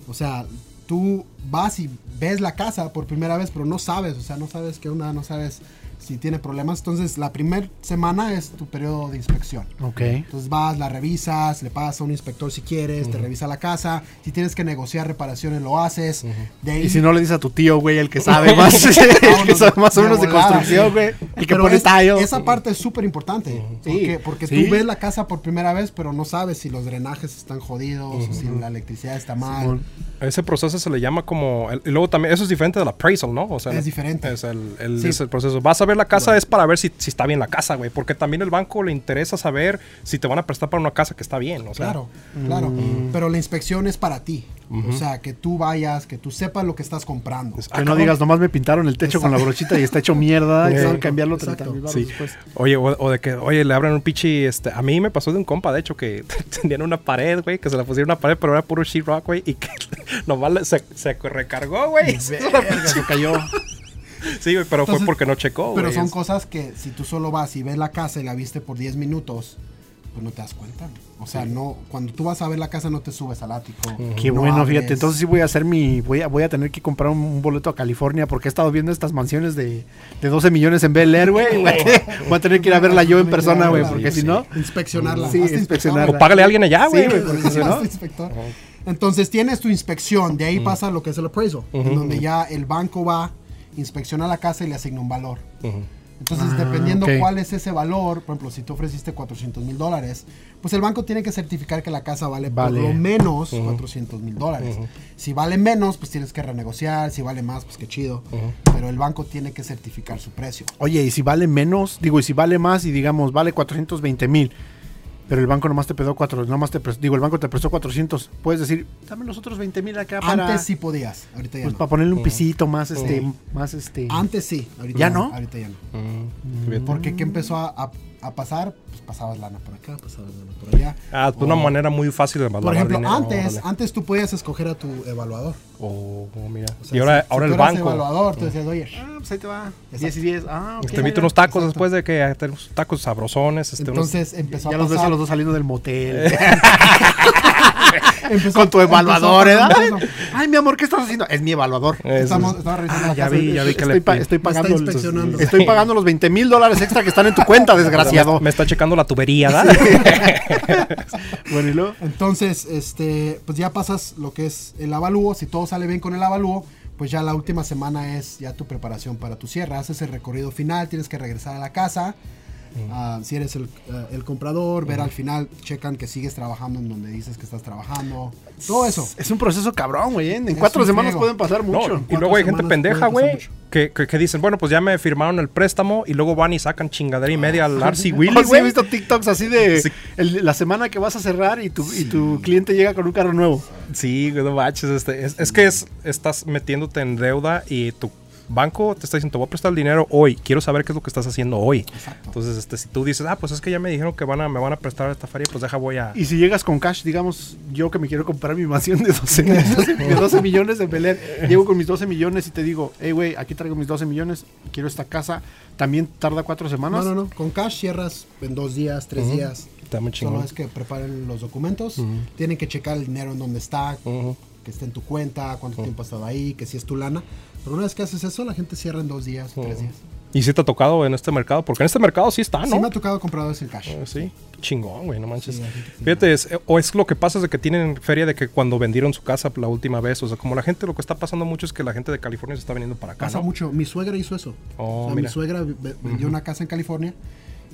O sea, tú vas y ves la casa por primera vez, pero no sabes, o sea, no sabes qué onda, no sabes si tiene problemas. Entonces, la primera semana es tu periodo de inspección. Ok. Entonces vas, la revisas, le pagas a un inspector si quieres, te revisa la casa. Si tienes que negociar reparaciones, lo haces. De ahí, Y si no le dices a tu tío, güey, el que sabe más, el que sabe más o menos de construcción, sí. güey. El que Pero pone es- tile. Esa parte es súper importante. Sí, Porque, porque sí. tú ves la casa por primera vez, pero no sabes si los drenajes están jodidos o si la electricidad está mal. Ese proceso se le llama como. el- y luego también, eso es diferente del appraisal, ¿no? O sea, Es diferente. Es el, el- Sí. es el proceso. Vas a ver la casa, es para ver si, si está bien la casa, güey. Porque también el banco le interesa saber si te van a prestar para una casa que está bien. O sea, Claro, claro. Pero la inspección es para ti. O sea, que tú vayas, que tú sepas lo que estás comprando. Es- Que no digas, nomás me pintaron el techo con la brochita y está hecho mierda. Que Exacto, cambiarlo exacto. 30 mil baros Sí. después. Oye, o, o de que, oye, le abren un pichi, este, a mí me pasó de un compa, de hecho, que tenían una pared, güey, que se la pusieron una pared, pero era puro sheetrock, güey, y que nomás se, se recargó, güey. Se cayó. Sí, güey, pero fue porque no checó, güey. Pero son Es- cosas que si tú solo vas y ves la casa y la viste por 10 minutos, pues no te das cuenta. O sea, no, cuando tú vas a ver la casa no te subes al ático. Qué no bueno, abres. fíjate. Entonces sí voy a hacer mi. Voy a, voy a tener que comprar un, un boleto a California porque he estado viendo estas mansiones de, de 12 millones en Bel Air, güey. Voy a- tener que ir a verla yo en persona, güey, porque si no. Inspeccionarla. Sí, inspeccionarla. O págale a alguien allá, Sí, güey. güey, porque si no- inspector. Entonces tienes tu inspección, de ahí pasa lo que es el appraisal, en donde ya el banco va, inspecciona la casa y le asigna un valor. Entonces, Ah, dependiendo ok. cuál es ese valor, por ejemplo, si tú ofreciste 400 mil dólares, pues el banco tiene que certificar que la casa vale, Vale. por lo menos 400 mil dólares. Si vale menos, pues tienes que renegociar. Si vale más, pues qué chido. Pero el banco tiene que certificar su precio. Oye, y si vale menos, digo, y si vale más y digamos, vale 420 mil, pero el banco nomás te pedó 4, nomás te prestó, digo, el banco te prestó 400, puedes decir, dame los otros 20 mil acá para, Antes sí podías, ahorita ya pues, no. para ponerle un pisito más, este, más, este. Antes sí, ahorita ¿Ya no? Ahorita ya no. Mm, fíjate. Porque ¿qué empezó a, a- a pasar? Pues pasabas lana por acá, pasabas lana por allá. Ah, pues una O- manera muy fácil de evaluar Por ejemplo, dinero, antes, antes tú podías escoger a tu evaluador. Oh, mira. O sea, y ahora, si- si ahora tú el banco. evaluador, tú decías, oye, Ah, pues ahí te va. Exacto. 10 y 10. Ah, ok. Te invito unos tacos Exacto. después de que ah, tenemos tacos sabrosones. Este, unos- entonces empezó Ya a los ves a pasar. los dos saliendo del motel. empezó- Con tu evaluador, ¿eh? empezó pasar eso. Ay, mi amor, ¿qué estás haciendo? Es mi evaluador. Estamos, es- estamos revisando Ah, la ya casa. vi, ya vi que estoy, le pa- estoy pagando, estoy pagando los 20 mil dólares extra que están en tu cuenta, desgraciado. Me está checando la tubería, ¿verdad? Bueno, y luego. Entonces, este, pues ya pasas lo que es el avalúo. Si todo sale bien con el avalúo, pues ya la última semana es ya tu preparación para tu cierre. Haces el recorrido final, tienes que regresar a la casa. Ah, si eres el, eh, el comprador, ver al final, checan que sigues trabajando en donde dices que estás trabajando. Todo eso. Es un proceso cabrón, güey. ¿eh? En Es cuatro semanas pueden pasar No, mucho. y luego hay gente pendeja, güey, que, que, que dicen, bueno, pues ya me firmaron el préstamo y luego van y sacan chingadera y media al Arcy Oh, Willy, sí, he visto TikToks así de Sí. el- la semana que vas a cerrar y tu, y tu cliente llega con un carro nuevo. Sí, güey, no manches. Este, es, es que es, estás metiéndote en deuda y tu banco te está diciendo, te voy a prestar el dinero hoy. Quiero saber qué es lo que estás haciendo hoy. Entonces, este, si tú dices, ah, pues es que ya me dijeron que van a, me van a prestar esta feria, pues deja, voy a... Y si llegas con cash, digamos, yo que me quiero comprar mi mansión de 12, de 12 de 12 millones en Bel Air, llego con mis 12 millones y te digo, hey, güey, aquí traigo mis 12 millones, quiero esta casa, también tarda cuatro semanas. No, no, no. Con cash cierras en dos días, tres días. Está muy Solo es que preparen los documentos. Tienen que checar el dinero en dónde está, Ujú. Que esté en tu cuenta, cuánto tiempo ha estado ahí, que si es tu lana. Pero una vez que haces eso, la gente cierra en dos días o tres días. ¿Y si te ha tocado en este mercado? Porque en este mercado sí está, Sí ¿no? me ha tocado compradores en cash. Eh, Sí, chingón, güey, no manches. Sí, Fíjate, es- o es lo que pasa es de que tienen feria de que cuando vendieron su casa la última vez, o sea, como la gente, lo que está pasando mucho es que la gente de California se está viniendo para acá, Pasa ¿no? mucho. Mi suegra hizo eso. Oh, O sea, mi suegra ve- vendió una casa en California,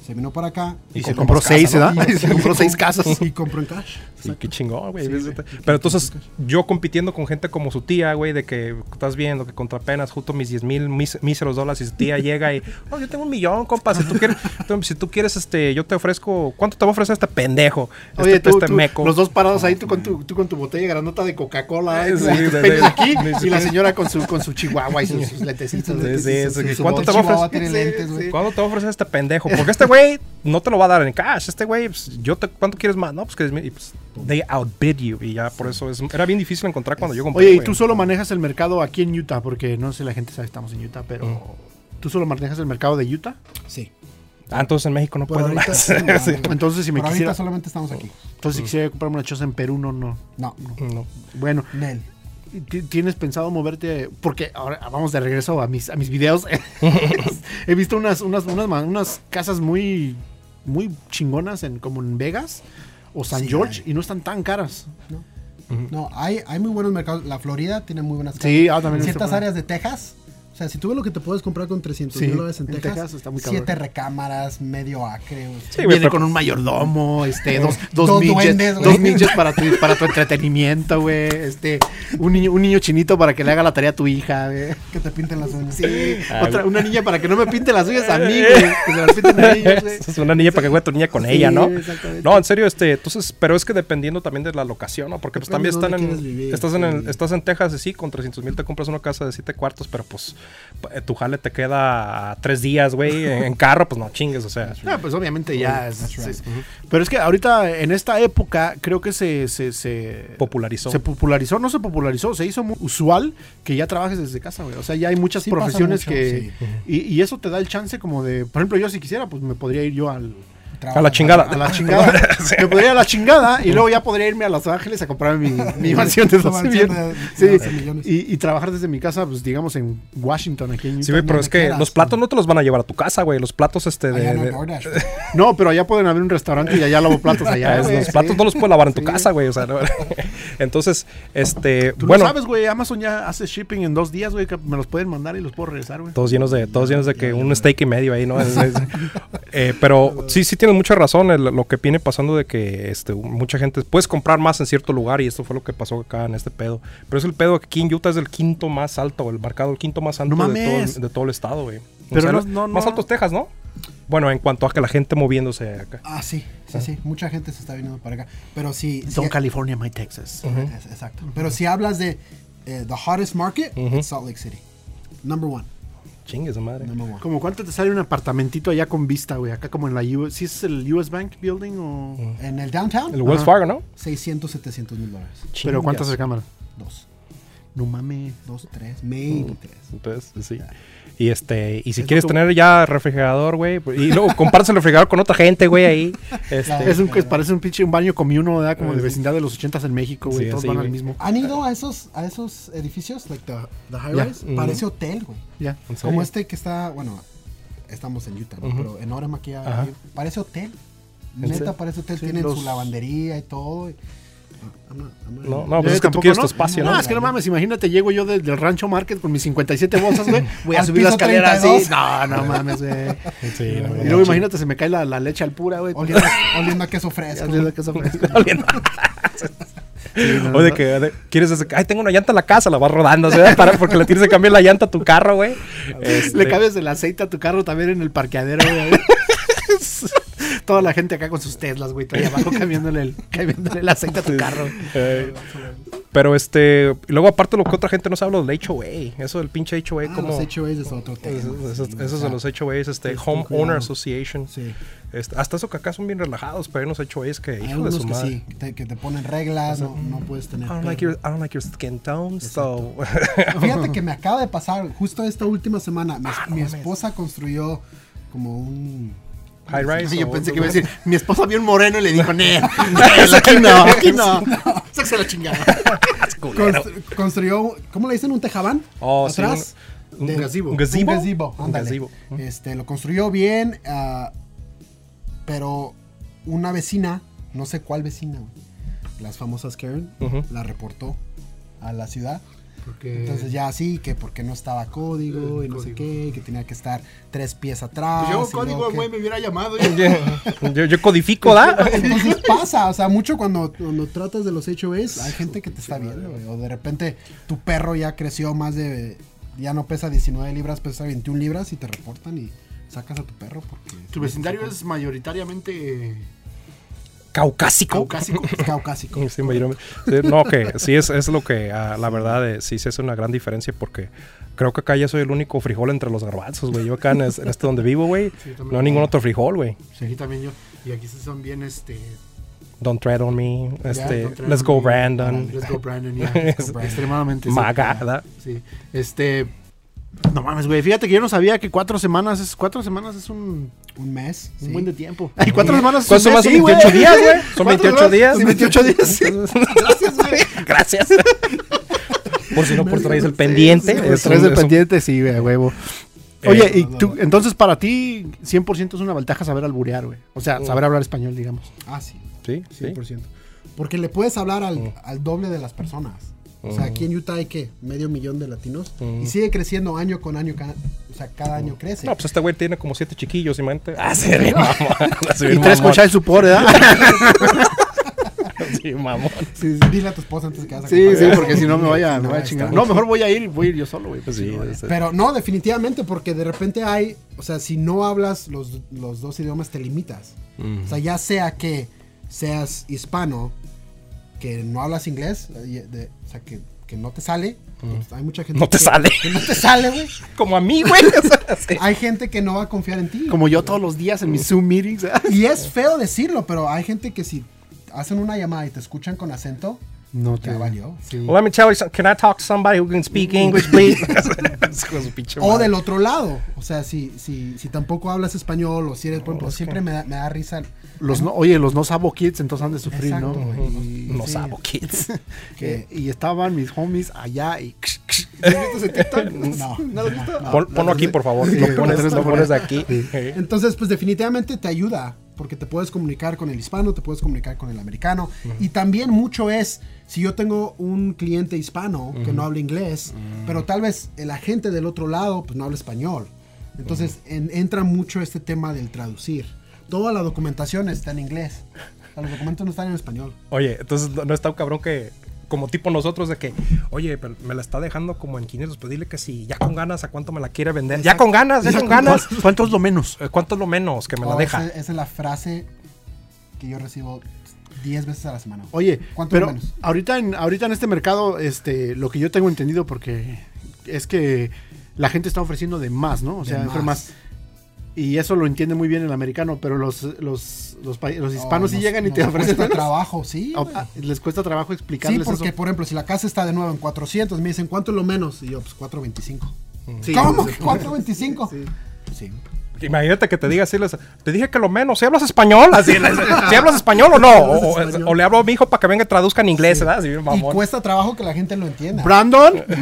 se vino para acá Y se compró seis, ¿verdad? Y- Y se compró seis casas. y compró en cash. Sí, qué chingón, güey. Sí. Pero entonces, yo compitiendo con gente como su tía, güey, de que estás viendo que contra apenas justo mis 10 mil mis- míseros dólares y su tía llega y, oh, yo tengo un millón, compa, si tú quieres, si tú quieres, este, yo te ofrezco, ¿cuánto te va a ofrecer este pendejo? Este, Oye, tú, este tú, meco. los dos parados ahí, tú con tu, tú con tu botella grandota de Coca-Cola, eh, Sí, aquí, y la señora con su, con su chihuahua y sus, sus lentecitos. Sí, sí, ¿cuánto te va a ofrecer? ¿Cuándo te va a ofrecer este pendejo? Porque este güey no te lo va a dar en cash. Este güey, pues, yo te, ¿cuánto quieres más? No, pues que y, pues, they outbid you. Y ya por eso es, era bien difícil encontrar cuando yo compré. Oye, ¿y güey. tú solo manejas el mercado aquí en Utah? Porque no sé si la gente sabe que estamos en Utah, pero... ¿Tú solo manejas el mercado de Utah? Sí. Ah, entonces en México no puedo ahorita, más. sí, no, Sí. no. Entonces, si me Pero quisiera... ahorita solamente estamos aquí. Entonces, si quisiera comprarme una choza en Perú, no, no. No, No. Bueno, Nel. ¿Ti- ¿tienes pensado moverte? Porque ahora vamos de regreso a mis, a mis videos. He visto unas, unas, unas, ma- unas casas muy, muy chingonas en, como en Vegas o San Sí, George hay. y no están tan caras. No, hay, hay muy buenos mercados. La Florida tiene muy buenas casas. Sí, ah, también visto Ciertas áreas de Texas. O sea, si tú ves lo que te puedes comprar con 300 Sí, mil dólares en, en Texas, Texas está muy siete recámaras, medio acre. o sea, Sí, Viene pero- con un mayordomo, este, dos, dos, Dos midgets, duendes, güey. dos midgets para tu, para tu entretenimiento, güey. Este, un niño, un niño chinito para que le haga la tarea a tu hija, güey. que te pinten las uñas. Sí, Ah, otra, una niña para que no me pinte las uñas a mí, güey. Que se las pinten a ellos, güey. Es una niña para que juegue tu niña con Sí, ella, ¿no? exactamente. No, en serio, este, entonces, pero es que dependiendo también de la locación, ¿no? Porque pues también están en, vivir, estás en el- estás en Texas y sí, con 300 mil te compras una casa de 7 cuartos, pero pues tu jale te queda tres días, güey, en, carro, pues no chingues, o sea. Ah, pues obviamente ya. es- right. es- Pero es que ahorita, en esta época, creo que se, se, se Popularizó. Se popularizó, no se popularizó, se hizo muy usual que ya trabajes desde casa, güey. O sea, ya hay muchas Sí profesiones mucho, que. sí. y, y eso te da el chance como de. Por ejemplo, yo si quisiera, pues me podría ir yo al. A la chingada. A la chingada. Me podría ir a la chingada y luego ya podría irme a Los Ángeles a comprar mi, mi mansión de Su 12 mansión millones. Sí, 12 millones. y, y trabajar desde mi casa, pues digamos en Washington, aquí en Sí, güey, pero es que los platos no te los van a llevar a tu casa, güey. Los platos, este, de. No, pero allá pueden abrir un restaurante y allá lavo platos allá. Los platos no los puedes lavar en tu casa, güey. O sea, no- entonces, este. Tú bueno, no sabes, güey, Amazon ya hace shipping en dos días, güey, que me los pueden mandar y los puedo regresar, güey. todos llenos de, todos llenos de que un steak y medio ahí, ¿no? Eh, pero sí, sí tienes mucha razón. el- lo que viene pasando de que este, mucha gente puedes comprar más en cierto lugar y esto fue lo que pasó acá en este pedo. Pero es el pedo que aquí en Utah es el quinto más alto, el mercado, el quinto más alto No de, todo, el- de todo el estado, güey. O Pero sea, no- Más no. alto es Texas, ¿no? Bueno, en cuanto a que la gente moviéndose acá. Ah, sí, sí, sí. Mucha gente se está viniendo para acá. Pero sí. sí- Don California, my Texas. Exacto. Pero si hablas de eh, the hottest market, it's Salt Lake City. Number one. Chingue su madre. Number one. ¿Como cuánto te sale un apartamentito allá con vista, güey? Acá como en la US. ¿Sí es el US Bank Building o...? En el downtown, El Wells Ajá. Fargo, ¿no? 600, 700 mil dólares. Pero ¿cuántas Chingas. recámaras? Dos. No mames. Dos, tres, maybe tres. Entonces, sí. Y este, y si Es quieres tener ya refrigerador, güey, pues, y luego compartes el refrigerador con otra gente, güey, ahí. Este, Claro. Es un, que parece un pinche un baño común, ¿verdad? Como de vecindad de los ochentas en México, güey. Sí, Todos van al mismo. ¿Han ido a esos, a esos edificios? Like the, the high-rise? Ujú. Parece hotel, güey. Ya. ¿En serio? Como este que está, bueno, estamos en Utah, ¿no? Ujú. pero en Orem aquí hay- Ajá. parece hotel. ¿En Neta parece hotel. Sí, Tienen los- su lavandería y todo. y No, no, pues es que tú quieres ¿no? tu espacio, ¿no? No, es que no mames, imagínate, llego yo desde el Rancho Market con mis 57 bolsas, güey. Voy a subir la escalera así. 32. No, no mames, güey. Sí, no, Y luego imagínate, se me cae la, la leche al pura, güey. Oliendo, oliendo a queso fresco. Ya sé lo que eso fresco. O de que de- quieres decir, ay, tengo una llanta en la casa, la vas rodando, ¿sabes? Para, porque le tienes que cambiar la llanta a tu carro, güey. Este, Le cambias el aceite a tu carro también en el parqueadero, güey. Toda la gente acá con sus Teslas, güey, todavía abajo cambiándole el, cambiándole el aceite a tu carro. eh, pero este, luego aparte lo que otra gente no sabe, los del HOA. Eso del pinche HOA, Ah, como... los HOAs es otro tema. Eso, eso- sí, de los HOAs, este, es Home. Owner Association. Sí. Este, hasta eso que acá son bien relajados, pero hay unos HOAs que, Hay de su que madre. sí, que te, que te ponen reglas, no, no puedes tener. I don't, like your, I don't like your skin tone, so... Fíjate que me acaba de pasar, justo esta última semana, mi, Ah, mi esposa construyó como un... High rise. Sí, yo pensé que iba a decir, mi esposa vio un moreno y le dijo, Nel, aquí no, aquí no. Sáquese la chingada. constru- construyó, ¿cómo le dicen? ¿Un tejabán? Oh, sí, Atrás. un- gazebo. Un gazebo, Un gazebo. Este, lo construyó bien, ah, pero una vecina, no sé cuál vecina, güey, las famosas Karen, la reportó a la ciudad. Porque Entonces ya así, que porque no estaba código El y no sé qué, que tenía que estar tres pies atrás. yo código, que- güey, me hubiera llamado. yo, yo codifico, ¿da? Entonces pasa, o sea, mucho cuando, cuando tratas de los HOAs, hay gente que te está viendo, güey, o de repente tu perro ya creció más de, ya no pesa 19 libras, pesa 21 libras y te reportan y sacas a tu perro porque... Tu vecindario es mayoritariamente Caucásico. caucásico. Es caucásico. Sí, no, que sí es, es lo que, ah, la verdad, eh, sí se hace una gran diferencia porque creo que acá ya soy el único frijol entre los garbanzos, güey. Yo acá en, es- en este donde vivo, güey, Sí, no hay ningún otro frijol, güey. Sí, aquí también yo. Y aquí sí son bien, este... Don't tread on me, este, don't tread let's on go me. Brandon, Let's go Brandon, ya. Let's go Brandon. Extremadamente. sí. Maga, ¿verdad? Sí. Este... No mames, güey. Fíjate que yo no sabía que cuatro semanas es... Cuatro semanas es un, Un mes. un sí. buen de tiempo. Ay, cuatro semanas es ¿Cuántos un más mes, son sí, güey. 28 días, güey? Son ¿Cuántos 28 más? días. Sí, 28 días, sí. Gracias, güey. Gracias. por si no, por traes el pendiente. Es traes el pendiente, sí, güey, a huevo. Eh, Oye, y no, no, tú, no. entonces para ti 100% es una ventaja saber alburear, güey. O sea, saber hablar español, digamos. Ah, sí. Sí, sí. 100%. Porque le puedes hablar al, al doble de las personas. O sea, aquí en Utah hay que medio millón de latinos y sigue creciendo año con año, o sea, cada año crece. No, pues este güey tiene como siete chiquillos, imagínate. Ah, sí, bien mamón. Sí, Y tres con child support, ¿verdad? Sí, mamón. Sí, sí, dile a tu esposa antes de que vas a Sí, sí, porque si no me vaya, me vaya a chingar. No, mejor voy a ir, voy a ir yo solo, güey. pues, Sí, no, Pero no, definitivamente, porque de repente hay, o sea, si no hablas los, los dos idiomas, te limitas. O sea, ya sea que seas hispano, que no hablas inglés, eh, de- o sea, que, que no te sale. pues, hay mucha gente No te que- sale. Que no te sale, güey. Como a mí, güey. Hay gente que no va a confiar en ti. Como yo todos los días en mis Zoom meetings. ¿verdad? Y es feo decirlo, pero hay gente que si hacen una llamada y te escuchan con acento, No ya valió. Sí. Well, let me tell you something. Can I talk to somebody who can speak English, please? O del otro lado. O sea, si, si, si tampoco hablas español o si eres, por ejemplo, siempre me, da, me da risa. Los no, oye, los no sabo kids entonces han de sufrir, Exacto, ¿no? Y, No sí. sabo, kids. que- y estaban mis homies allá y... ¿Has visto ese TikTok? No. ¿No lo has visto? Pon- ponlo aquí, por favor. Sí, lo pones, lo pones aquí. Entonces, pues definitivamente te ayuda, porque te puedes comunicar con el hispano, te puedes comunicar con el americano. Y también mucho es, si yo tengo un cliente hispano que no habla inglés, pero tal vez el agente del otro lado, pues no habla español. Entonces, en- entra mucho este tema del traducir. Toda la documentación está en inglés. O sea, los documentos no están en español. Oye, entonces no está un cabrón que, como tipo nosotros, de que, oye, pero me la está dejando como en 500, pues dile que si ya con ganas, ¿a cuánto me la quiere vender? Ya con ganas, ya con ganas. ¿Cuánto es lo menos? Eh, ¿Cuánto es lo menos que me la Oh, deja? Esa, esa es la frase que yo recibo 10 veces a la semana. Oye, ¿Cuánto pero menos? ahorita en, ahorita en este mercado, este, lo que yo tengo entendido, porque es que la gente está ofreciendo de más, ¿no? O De sea, más. Y eso lo entiende muy bien el americano, pero los, los, los, los hispanos sí nos- llegan y te ofrecen cuesta menos. trabajo, sí. Ah, ah, les cuesta trabajo Sí, explicarles porque eso. por ejemplo, si la casa está de nuevo en 400, me dicen, ¿cuánto es lo menos? Y yo, pues 425. Sí, ¿Cómo sí. que 425? Sí. Sí. Imagínate que te diga así, les- te dije que lo menos, si hablas español, así, les- si hablas español o no, o, o- o le hablo a mi hijo para que venga y traduzca en inglés, ¿verdad? Así, Y cuesta trabajo que la gente lo entienda. Brandon.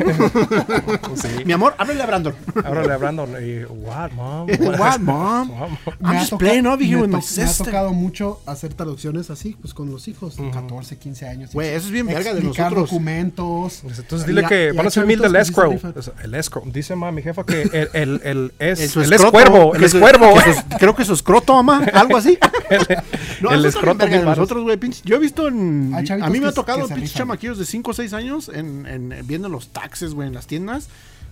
Sí. Mi amor, háblale a Brandon. Háblale a Brandon y, what, mom? What, mom? Mom. I'm ha just toca- playing over here me with my to- me ha sister. tocado mucho hacer traducciones así, pues con los hijos, de 14, 15 años. Güey, eso es bien verga de Explicar nosotros. documentos. Entonces dile Y- que y van a ser mil del sí escrow. El escrow. Dice ma, mi jefa que el, el, el es, el es cuervo, el es cuervo. que creo que su escroto, mamá. Algo así. No, el escroto de nosotros, güey. pinche- Yo he visto en. A mí me ha tocado pinches chamaquillos de 5 o 6 años en, en- viendo los taxes, güey, en las tiendas.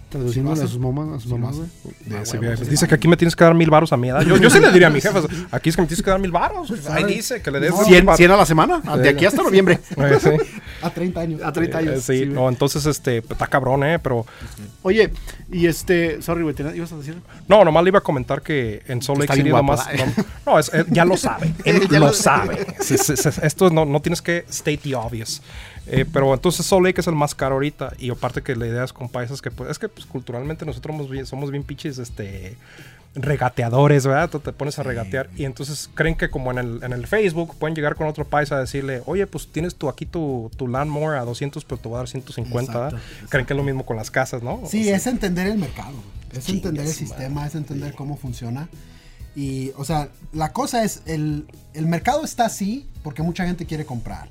Traduciéndole Sí, a sus mamás, a sus sí, mamás, vas güey. Eh, sí, dice que aquí me tienes que dar mil varos a mi edad. Yo, yo sí le diría a mi jefa, aquí es que me tienes que dar mil varos. Ahí dice que le des No, mil 100, varos. 100 a la semana. De aquí hasta noviembre. Eh, sí. A 30 años. A 30 Eh, años. sí, no, entonces este pues, está cabrón, eh, pero Oye, y este. Sorry, güey, ¿te- ¿ibas a decir? no, nomás le iba a comentar que en Salt Lake City ¿verdad? no, no, es- eh, ya lo sabe, él lo lo- sabe. Sí, esto no, no tienes que state the obvious. Eh, pero entonces Salt Lake es el más caro ahorita y aparte que la idea es con paisas que pues, es que pues, culturalmente nosotros somos bien, somos bien pinches este regateadores, ¿verdad? Tú te pones a regatear y entonces creen que como en el, en el Facebook pueden llegar con otro paisa a decirle, oye, pues tienes tú aquí tu, tu Landmore a 200, pero te voy a dar 150, ¿verdad? Exacto, Creen que es lo mismo con las casas, ¿no? Sí, O sea, es entender el mercado, es entender el sistema, es entender cómo funciona. Y, o sea, la cosa es, el, el mercado está así porque mucha gente quiere comprar.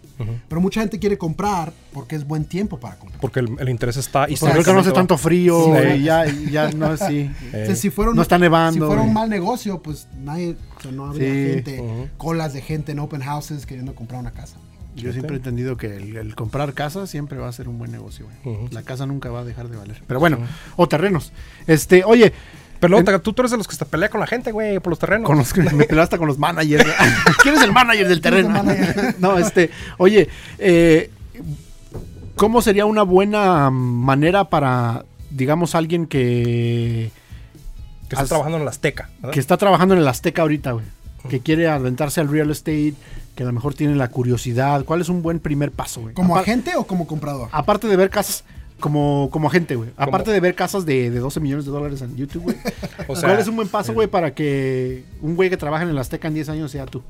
Pero mucha gente quiere comprar porque es buen tiempo para comprar. Porque el, el interés está... Y Porque ahorita no hace tanto frío Sí. y ya, y ya no es así. Entonces, si fuera un- no está nevando, Si fuera un mal negocio, pues nadie, o sea, no habría Sí. gente, Ujú. colas de gente en open houses queriendo comprar una casa. Yo siempre he entendido que el, el comprar casa siempre va a ser un buen negocio, güey. Ujú. La casa nunca va a dejar de valer. Pero bueno, o terrenos. Este, oye, Pero luego En- tú, tú eres de los que se pelea con la gente, güey, por los terrenos. con los que me peleo hasta con los managers. ¿Quién es el manager del ¿Quién es terreno? el manager? no, este, oye, eh, ¿cómo sería una buena manera para, digamos, alguien que, que está trabajando en la Azteca. ¿verdad? que está trabajando en el Azteca ahorita, güey? Que quiere aventarse al real estate, que a lo mejor tiene la curiosidad. ¿Cuál es un buen primer paso, güey? ¿Como Apar- agente o como comprador? Aparte de ver casas como, como agente, güey. Aparte de ver casas de, de 12 millones de dólares en YouTube, güey. O sea, ¿Cuál es un buen paso, güey, para que un güey que trabaja en el Azteca en 10 años sea tú?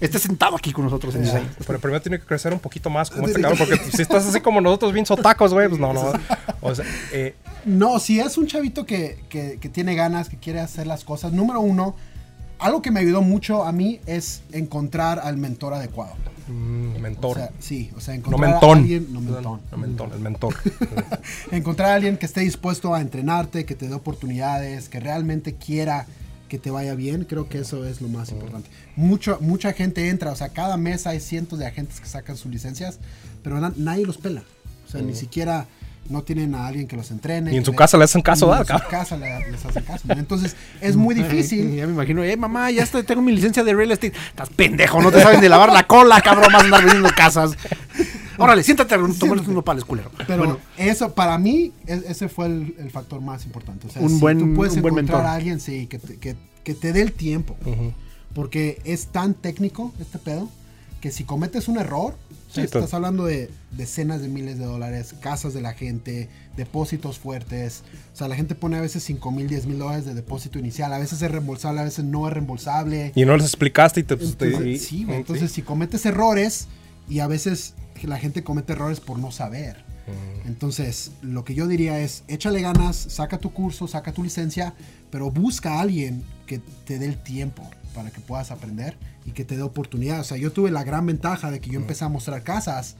Esté sentado aquí con nosotros en 10 años. Pero primero tiene que crecer un poquito más como este cabrón, porque si estás así como nosotros bien sotacos, güey, pues no, no. O sea, eh, No, si es un chavito que, que- que tiene ganas, que quiere hacer las cosas, número uno, algo que me ayudó mucho a mí es encontrar al mentor adecuado. Mm, O mentor. sea, sí, o sea, no encontrar mentón. a alguien, no mentón, No mentón, el mentor. encontrar a alguien que esté dispuesto a entrenarte, que te dé oportunidades, que realmente quiera que te vaya bien, creo que eso es lo más importante. Mucho, mucha gente entra, o sea, cada mes hay cientos de agentes que sacan sus licencias, pero na- nadie los pela. O sea, ni siquiera no tienen a alguien que los entrene. Ni en su casa le hacen caso, ni ¿verdad, En su casa le- les hacen caso. ¿no? Entonces, es muy difícil. Ya me imagino, eh, mamá, ya estoy, tengo mi licencia de real estate. Estás pendejo, no te sabes de lavar la cola, cabrón, vas a andar vendiendo casas. Órale, siéntate a tomar unos nopales, culero. Pero Bueno, eso, para mí, e- ese fue el, el factor más importante. O sea, Un si buen- tú puedes un buen encontrar mentor. a alguien, sí, que te, que, que te dé el tiempo. Ujú. Porque es tan técnico este pedo que si cometes un error, Sí, estás hablando de decenas de miles de dólares, casas de la gente, depósitos fuertes. O sea, la gente pone a veces 5 mil, 10 mil dólares de depósito inicial. A veces es reembolsable, a veces no es reembolsable. Y no les explicaste y te. te- Entonces, y- sí, güey, entonces si cometes errores y a veces la gente comete errores por no saber. Mm. Entonces, lo que yo diría es, échale ganas, saca tu curso, saca tu licencia, pero busca a alguien que te dé el tiempo para que puedas aprender y que te dé oportunidad. O sea, yo tuve la gran ventaja de que yo empecé a mostrar casas.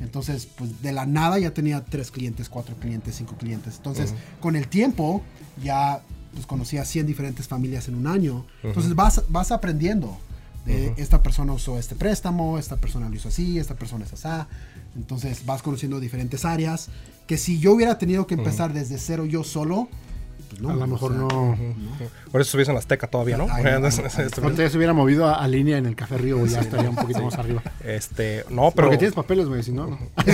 Entonces, pues de la nada ya tenía tres clientes, cuatro clientes, cinco clientes. Entonces, con el tiempo ya pues conocí a 100 diferentes familias en un año. Entonces vas, vas aprendiendo. De, Esta persona usó este préstamo, esta persona lo hizo así, esta persona es así. Entonces vas conociendo diferentes áreas. Que si yo hubiera tenido que empezar desde cero yo solo, pues no. a lo o mejor sea, no. Por eso estuviese en la Azteca todavía, ¿no? Ay, no, Entonces, ay, este, se hubiera movido a, a línea en el Café Río, güey, ya estaría un poquito más arriba. este, no, pero. Porque tienes papeles, güey, si no. no.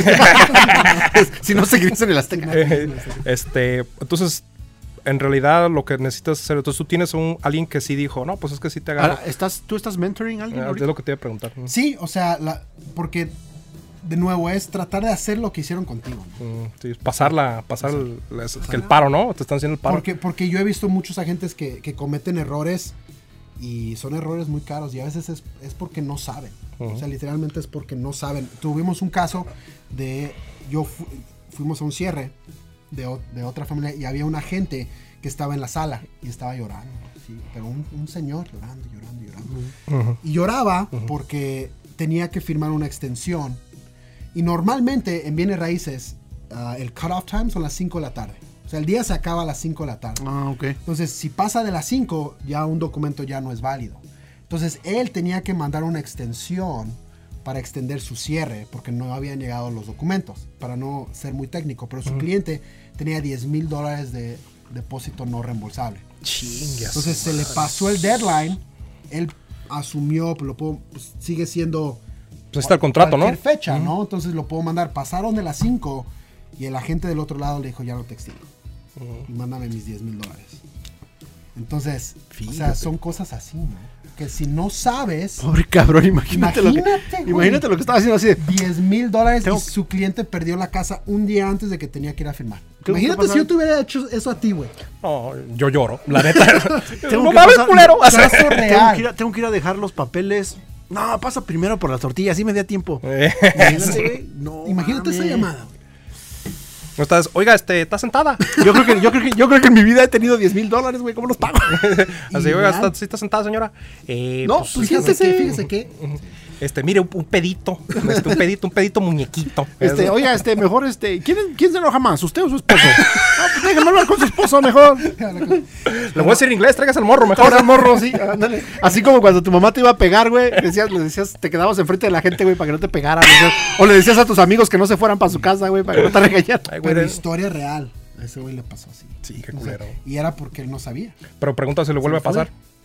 si no, seguirías en el Azteca. Eh, este, entonces, en realidad lo que necesitas hacer, entonces tú tienes un alguien que sí dijo, no, pues es que sí te agarro. Ahora, ¿estás, ¿Tú estás mentoring a alguien Ah, es lo que te iba a preguntar. Sí, o sea, la- porque de nuevo, es tratar de hacer lo que hicieron contigo. ¿no? Mm, sí, pasar el, es- que el paro, ¿no? Te están haciendo el paro. Porque, porque yo he visto muchos agentes que, que cometen errores y son errores muy caros y a veces es, es porque no saben. O sea, literalmente es porque no saben. Tuvimos un caso de, yo fu- fuimos a un cierre de, de otra familia y había un agente que estaba en la sala y estaba llorando. sí, pero un, un señor llorando, llorando, llorando. Y lloraba porque tenía que firmar una extensión. Y normalmente en bienes raíces ah, el cutoff time son las 5 de la tarde. O sea, el día se acaba a las 5 de la tarde. Ah, ok. Entonces, si pasa de las 5, ya un documento ya no es válido. Entonces, él tenía que mandar una extensión para extender su cierre, porque no habían llegado los documentos, para no ser muy técnico. Pero su cliente tenía 10 mil dólares de depósito no reembolsable. Chingas. Entonces, se le pasó el deadline, él asumió, pues, lo puedo, pues, sigue siendo Pues está el contrato, ¿no? fecha, ¿no? Entonces lo puedo mandar. Pasaron de las 5 y el agente del otro lado le dijo, ya no te extiendo. Y mándame mis 10 mil dólares. Entonces, o sea, son cosas así, ¿no? Que si no sabes, Pobre cabrón, imagínate, lo que, Imagínate, güey. imagínate lo que estaba haciendo así de, 10 mil dólares Tengo- y su cliente perdió la casa un día antes de que tenía que ir a firmar. Imagínate si yo te hubiera hecho eso a ti, güey. No, yo lloro, la neta. Tengo no que mames, pasar- culero. Tengo real. que, ir a, tengo que ir a dejar los papeles. No, pasa primero por las tortillas, así me da tiempo. Imagínate, güey. No, Imagínate esa llamada, güey. no estás, oiga, este, ¿estás sentada? Yo creo, que, yo, creo que, yo creo que en mi vida he tenido 10 mil dólares, güey. ¿Cómo los pago? Así, oiga. ¿está, ¿sí está sentada, señora? Eh, No, pues, pues, Fíjese fíjese que. Este, mire, un, un pedito. Este, un pedito, un pedito muñequito. Este, oiga, este, mejor, este, ¿quién, ¿quién se enoja más? ¿Usted o su esposo? No, pues déjame hablar con su esposo mejor. Le voy a decir en inglés, traigas el morro mejor. Ahora morro, sí, ándale. Así como cuando tu mamá te iba a pegar, güey, decías, le decías, te quedabas enfrente de la gente, güey, para que no te pegaran. le decías- o le decías a tus amigos que no se fueran para su casa, güey, para que no te regañaran. Pero historia real. A ese güey le pasó así. Sí, qué O sea, culero. y era porque él no sabía. Pero pregunta si le vuelve a ¿Se fue?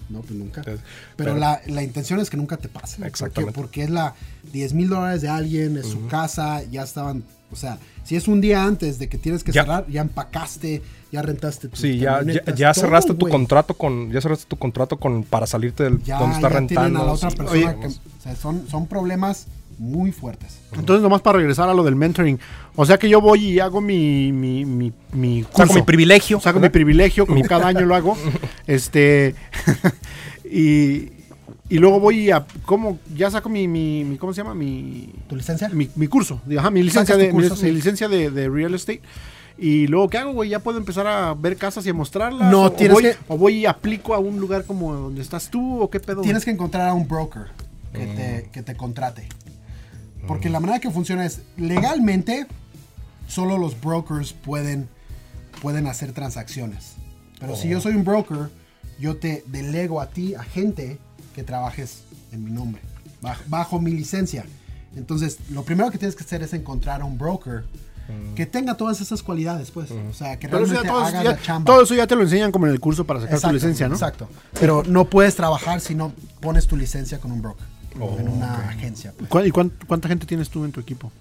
No, pues nunca. Pero, pero- la, la intención es que nunca te pase. Exactamente. Porque, es la 10 mil dólares de alguien, es su casa, ya estaban. O sea, si es un día antes de que tienes que Ya. cerrar, ya empacaste, ya rentaste tu Sí, ya, ya, ya todo, cerraste tu contrato con, ya cerraste tu contrato con para salirte del Ya, donde está rentando. a la otra sí, persona. oye, que- o sea, son, son problemas muy fuertes. Entonces, nomás para regresar a lo del mentoring. O sea que yo voy y hago mi, mi, mi, mi curso. saco mi privilegio. Saco mi privilegio, como cada año lo hago. Este. y, y luego voy a. ¿Cómo? Ya saco mi, mi, mi- ¿Cómo se llama? Mi. ¿Tu licencia? Mi, mi curso. Ajá, mi licencia, de, curso, mi, sí. licencia de, de real estate. Y luego, ¿qué hago, güey? ¿Ya puedo empezar a ver casas y a mostrarlas? No, o, tienes o voy, que- o voy y aplico a un lugar como donde estás tú? ¿O qué pedo? Tienes que encontrar a un broker que, Mm. te, que te contrate. Porque la manera que funciona es, legalmente, solo los brokers pueden, pueden hacer transacciones. Pero si Oh. yo soy un broker, yo te delego a ti, a gente, que trabajes en mi nombre, bajo, bajo mi licencia. Entonces, lo primero que tienes que hacer es encontrar a un broker Mm. que tenga todas esas cualidades, pues. O sea, que Pero eso ya, realmente todo, haga ya- la chamba. todo eso ya te lo enseñan como en el curso para sacar Exacto, tu licencia, ¿no? Exacto. Pero no puedes trabajar si no pones tu licencia con un broker. Oh, en una agencia. pues. ¿Cuál- ¿Y cuán- cuánta gente tienes tú en tu equipo?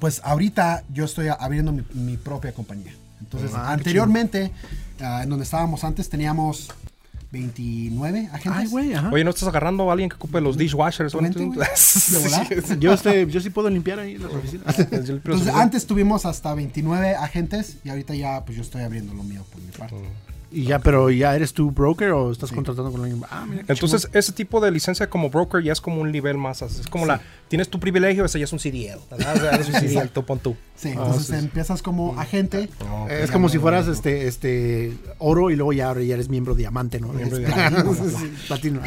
Pues ahorita yo estoy abriendo mi, mi propia compañía. Entonces, Ah, anteriormente, ah, en donde estábamos antes, teníamos 29 agentes. Ay, güey, ajá. Oye, ¿no estás agarrando a alguien que ocupe los dishwashers? Yo, este, yo sí puedo limpiar ahí las oficinas. Entonces, antes tuvimos hasta 29 agentes y ahorita ya, pues yo estoy abriendo lo mío por mi parte. Y ya, pero ya eres tú broker o estás Sí. contratando con alguien. Ah, mira. Entonces, ese tipo de licencia como broker ya es como un nivel más. Es como la. Tienes tu privilegio, ese ya es un CDL. ¿verdad? Eres un CDL, tú pon tú. Sí, entonces sí, sí. empiezas como agente. No, chingón. Es como si fueras este, este oro y luego ya, ya eres miembro diamante, ¿no? Miembro Este, diamante. platino,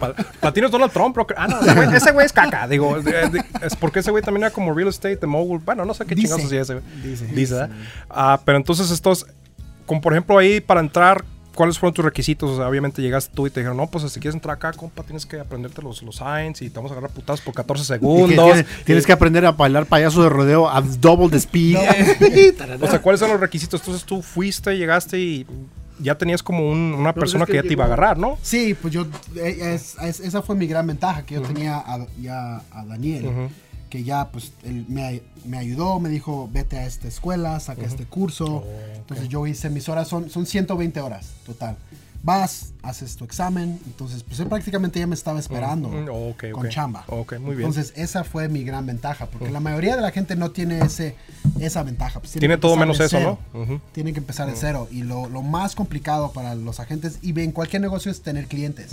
ah, Platino es Donald Trump, broker. Ah, no, ese güey, ese güey es caca. Digo, eh, es porque ese güey también era como real estate, de mogul. Bueno, no sé qué chingados hacía ese güey. Dice. Dice, ¿verdad? Ah, pero entonces estos, como por ejemplo ahí para entrar, ¿cuáles fueron tus requisitos? O sea, obviamente llegaste tú y te dijeron, no, pues si quieres entrar acá, compa, tienes que aprenderte los, los signs y te vamos a agarrar putadas por 14 Y que segundos. tienes, tienes que aprender a bailar payaso de rodeo a double the speed. O sea, ¿cuáles son los requisitos? Entonces tú fuiste, llegaste y ya tenías como un- una persona es que que ya te iba a agarrar, ¿no? Sí, pues yo, eh, es- es- esa fue mi gran ventaja, que yo tenía a, ya a Daniel, Ujú. Que ya pues él me, me ayudó, me dijo, vete a esta escuela, saca este curso. Entonces yo hice mis horas, son, son 120 horas total. Vas, haces tu examen. Entonces, pues él prácticamente ya me estaba esperando Mm, ok, con chamba. Ok, muy bien. Entonces, esa fue mi gran ventaja, porque la mayoría de la gente no tiene ese, esa ventaja. Pues, Tiene todo menos de eso, cero. ¿no? Ujú. Tienen que empezar de cero. Y lo, lo más complicado para los agentes y en cualquier negocio es tener clientes.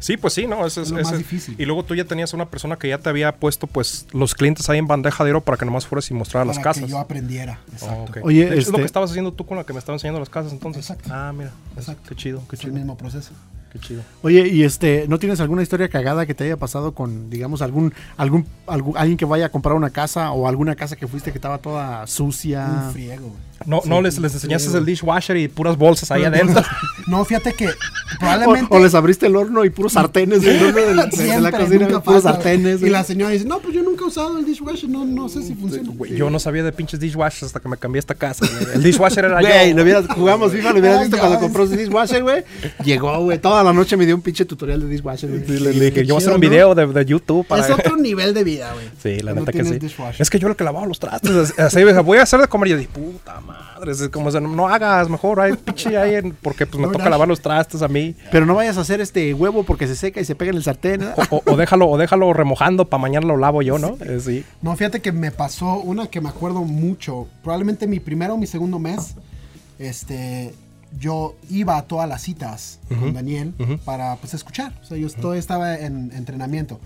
Sí, pues sí, ¿no? Ese es, Es lo ese- más difícil. Y luego tú ya tenías una persona que ya te había puesto, pues, los clientes ahí en bandeja de oro para que nomás fueras y mostraras las Para casas. que yo aprendiera. Exacto. Oh, ok. Oye, Es lo este- que estabas haciendo tú con la que me estaba enseñando las casas entonces. Exacto. Ah, mira. Exacto. Qué chido, qué Es el mismo proceso. Qué chido. Oye, y este, ¿no tienes alguna historia cagada que te haya pasado con, digamos, algún, algún, algún alguien que vaya a comprar una casa o alguna casa que fuiste que estaba toda sucia? Un friego, güey. No, no les, les enseñaste el dishwasher y puras bolsas ahí adentro. No, fíjate que probablemente. o les abriste el horno y puros sartenes horno de, la- de siempre, la cocina, nunca puros falta, sartenes. Y la señora dice: No, pues yo nunca he usado el dishwasher. No, no sé si funciona. Yo no sabía de pinches dishwashers hasta que me cambié a esta casa. güey. El dishwasher era Güey, yo. lo hubieras, jugamos FIFA, lo hubieras visto cuando compró su dishwasher, güey. Llegó, güey. Toda la noche me dio un pinche tutorial de dishwasher, güey. Sí, le, le dije, yo voy a hacer un ¿no? video de, de YouTube para... Es otro nivel de vida, güey. Sí, la neta que sí. dishwasher. Es que yo lo que lavaba los trastes. Así, voy a hacer de comer. Y yo dije, puta madre. Es como, no hagas mejor. Hay pinche ahí. en- porque pues me toca lavar los trastes a mí. Pero no vayas a hacer este huevo porque se seca y se pega en el sartén. ¿eh? O, o déjalo, o déjalo remojando para mañana lo lavo yo, ¿no? Eh, sí. No, fíjate que me pasó una que me acuerdo mucho. Probablemente mi primero o mi segundo mes. Este. Yo iba a todas las citas con Daniel para pues escuchar. O sea, yo todavía estaba en entrenamiento.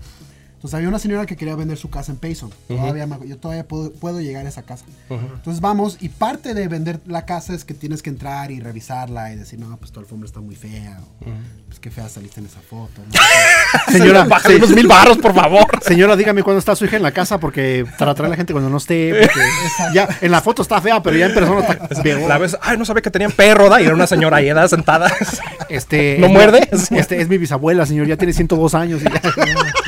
Entonces había una señora que quería vender su casa en Payson. Todavía me- yo todavía puedo, puedo llegar a esa casa. Entonces vamos y parte de vender la casa es que tienes que entrar y revisarla y decir, no, pues tu alfombra está muy fea. o, Pues qué fea saliste en esa foto. ¿no? Señora, Bájale unos mil barros, por favor. Señora, dígame cuándo está su hija en la casa porque para traer a la gente cuando no esté. porque ya en la foto está fea, pero ya en persona está. La vez, ay, no sabía que tenían perro, ¿da? Y era una señora ahí, ¿da? Sentada. Este, ¿No muerde? Este es mi bisabuela, señor, ya tiene 102 años. y ya-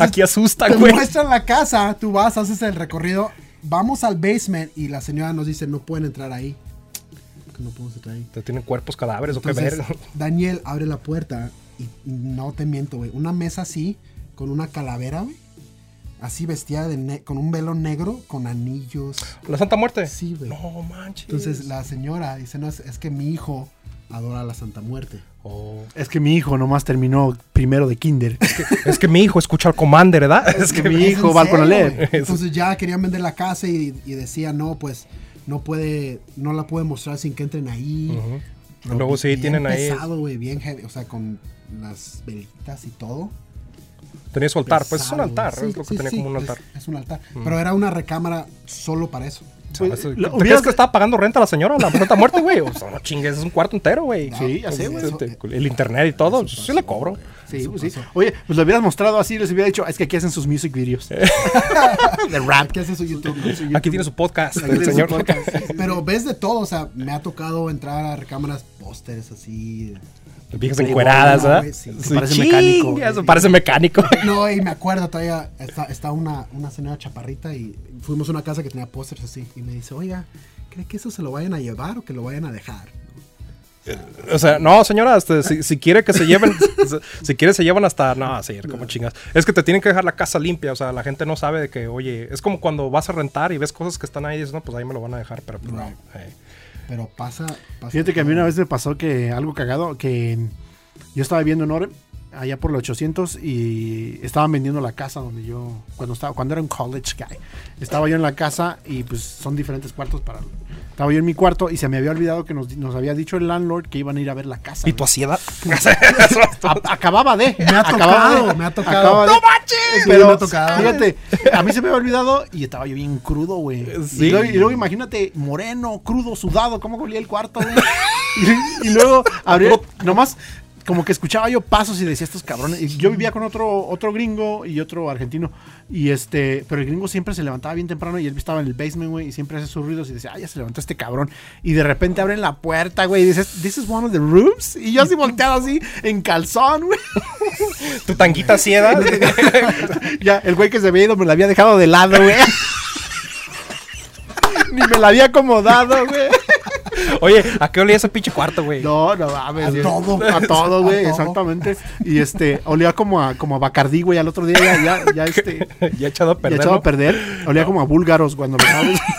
Aquí asustan, Te güey. muestran la casa, tú vas, haces el recorrido, vamos al basement y la señora nos dice, no pueden entrar ahí. Que no podemos entrar ahí. ¿Te tienen cuerpos, cadáveres o qué ver? Daniel abre la puerta y no te miento, güey. Una mesa así, con una calavera, güey. Así vestida de ne- con un velo negro, con anillos. ¿La Santa Muerte? Sí, güey. No manches. Entonces la señora dice, no, es, es que mi hijo adora a la Santa Muerte. Oh. Es que mi hijo nomás terminó primero de kinder. Es que mi hijo escucha al Commander, ¿verdad? Es que mi ¿Es hijo va al Conalep. Entonces ya querían vender la casa y, y decía, no, pues no puede, no la puede mostrar sin que entren ahí. Pero Luego sí bien tienen ahí- pesado, güey, bien heavy, o sea, con las velitas y todo. tenía su altar. Pues es un altar, es lo que Sí, tenía sí, como un altar. Es, un altar. Pero era una recámara solo para eso. Pues, ¿Te lo- crees hubieras- que estaba pagando renta la señora, la Santa Muerte, güey? O sea, no chingues, es un cuarto entero, güey. Sí, ya sé, güey. Este, El internet y todo, sí le cobro. Sí, pues sí. Oye, pues lo hubieras mostrado así, les hubiera dicho, es que aquí hacen sus music videos. de rap. ¿Qué hace su YouTube? no? Aquí tiene su podcast, Aquí el tiene su señor. podcast. Pero ves de todo, o sea, me ha tocado entrar a recámaras pósteres así. Viejas encueradas, no, ¿verdad? güey, sí. Sí, Parece mecánico, güey. Parece mecánico. No, y me acuerdo todavía, está, está una, una señora chaparrita y fuimos a una casa que tenía pósters así. Y me dice, oiga, ¿cree que eso se lo vayan a llevar o que lo vayan a dejar? O sea, no, señora, este, si, si quiere que se lleven, si- quiere se llevan hasta, no, sí, como chingas. Es que te tienen que dejar la casa limpia, o sea, la gente no sabe de que, oye, es como cuando vas a rentar y ves cosas que están ahí y dices, no, pues ahí me lo van a dejar, pero pues no. Right. eh. Pero pasa, pasa Fíjate que a mí una vez me pasó que algo cagado, que yo estaba viendo en Orem, allá por los 800 y estaban vendiendo la casa donde yo, cuando estaba, cuando era un college guy, estaba yo en la casa y pues son diferentes cuartos para... Estaba yo en mi cuarto y se me había olvidado que nos, nos había dicho el landlord que iban a ir a ver la casa. ¿Y tu güey. hacienda? A- acababa de. Me ha acababa tocado, de- me ha tocado. acababa de- Sí, Pero, me ha tocado. fíjate, a mí se me había olvidado y estaba yo bien crudo, güey. Sí. Y, luego, y luego imagínate, moreno, crudo, sudado, cómo olía el cuarto, güey. y, y luego abrí, nomás como que escuchaba yo pasos y decía estos cabrones. Y yo vivía con otro, otro gringo y otro argentino. Y este, pero el gringo siempre se levantaba bien temprano y él estaba en el basement, güey, y siempre hace sus ruidos y decía, ah, ya se levantó este cabrón. Y de repente abren la puerta, güey, y dices, this is one of the rooms. Y yo así volteado así, en calzón, güey. Tu tanguita ciega. Ya, el güey que se había ido me la había dejado de lado, güey. Ni me la había acomodado, güey. Oye, ¿a qué olía ese pinche cuarto, güey? No, no mames. A güey. todo. A todo, güey, exactamente. Y este, olía como a, como a Bacardí, güey, al otro día ya, ya, ya este. ya echado a Ya perder. echado ¿no? a perder. Olía como a búlgaros cuando lo sabes.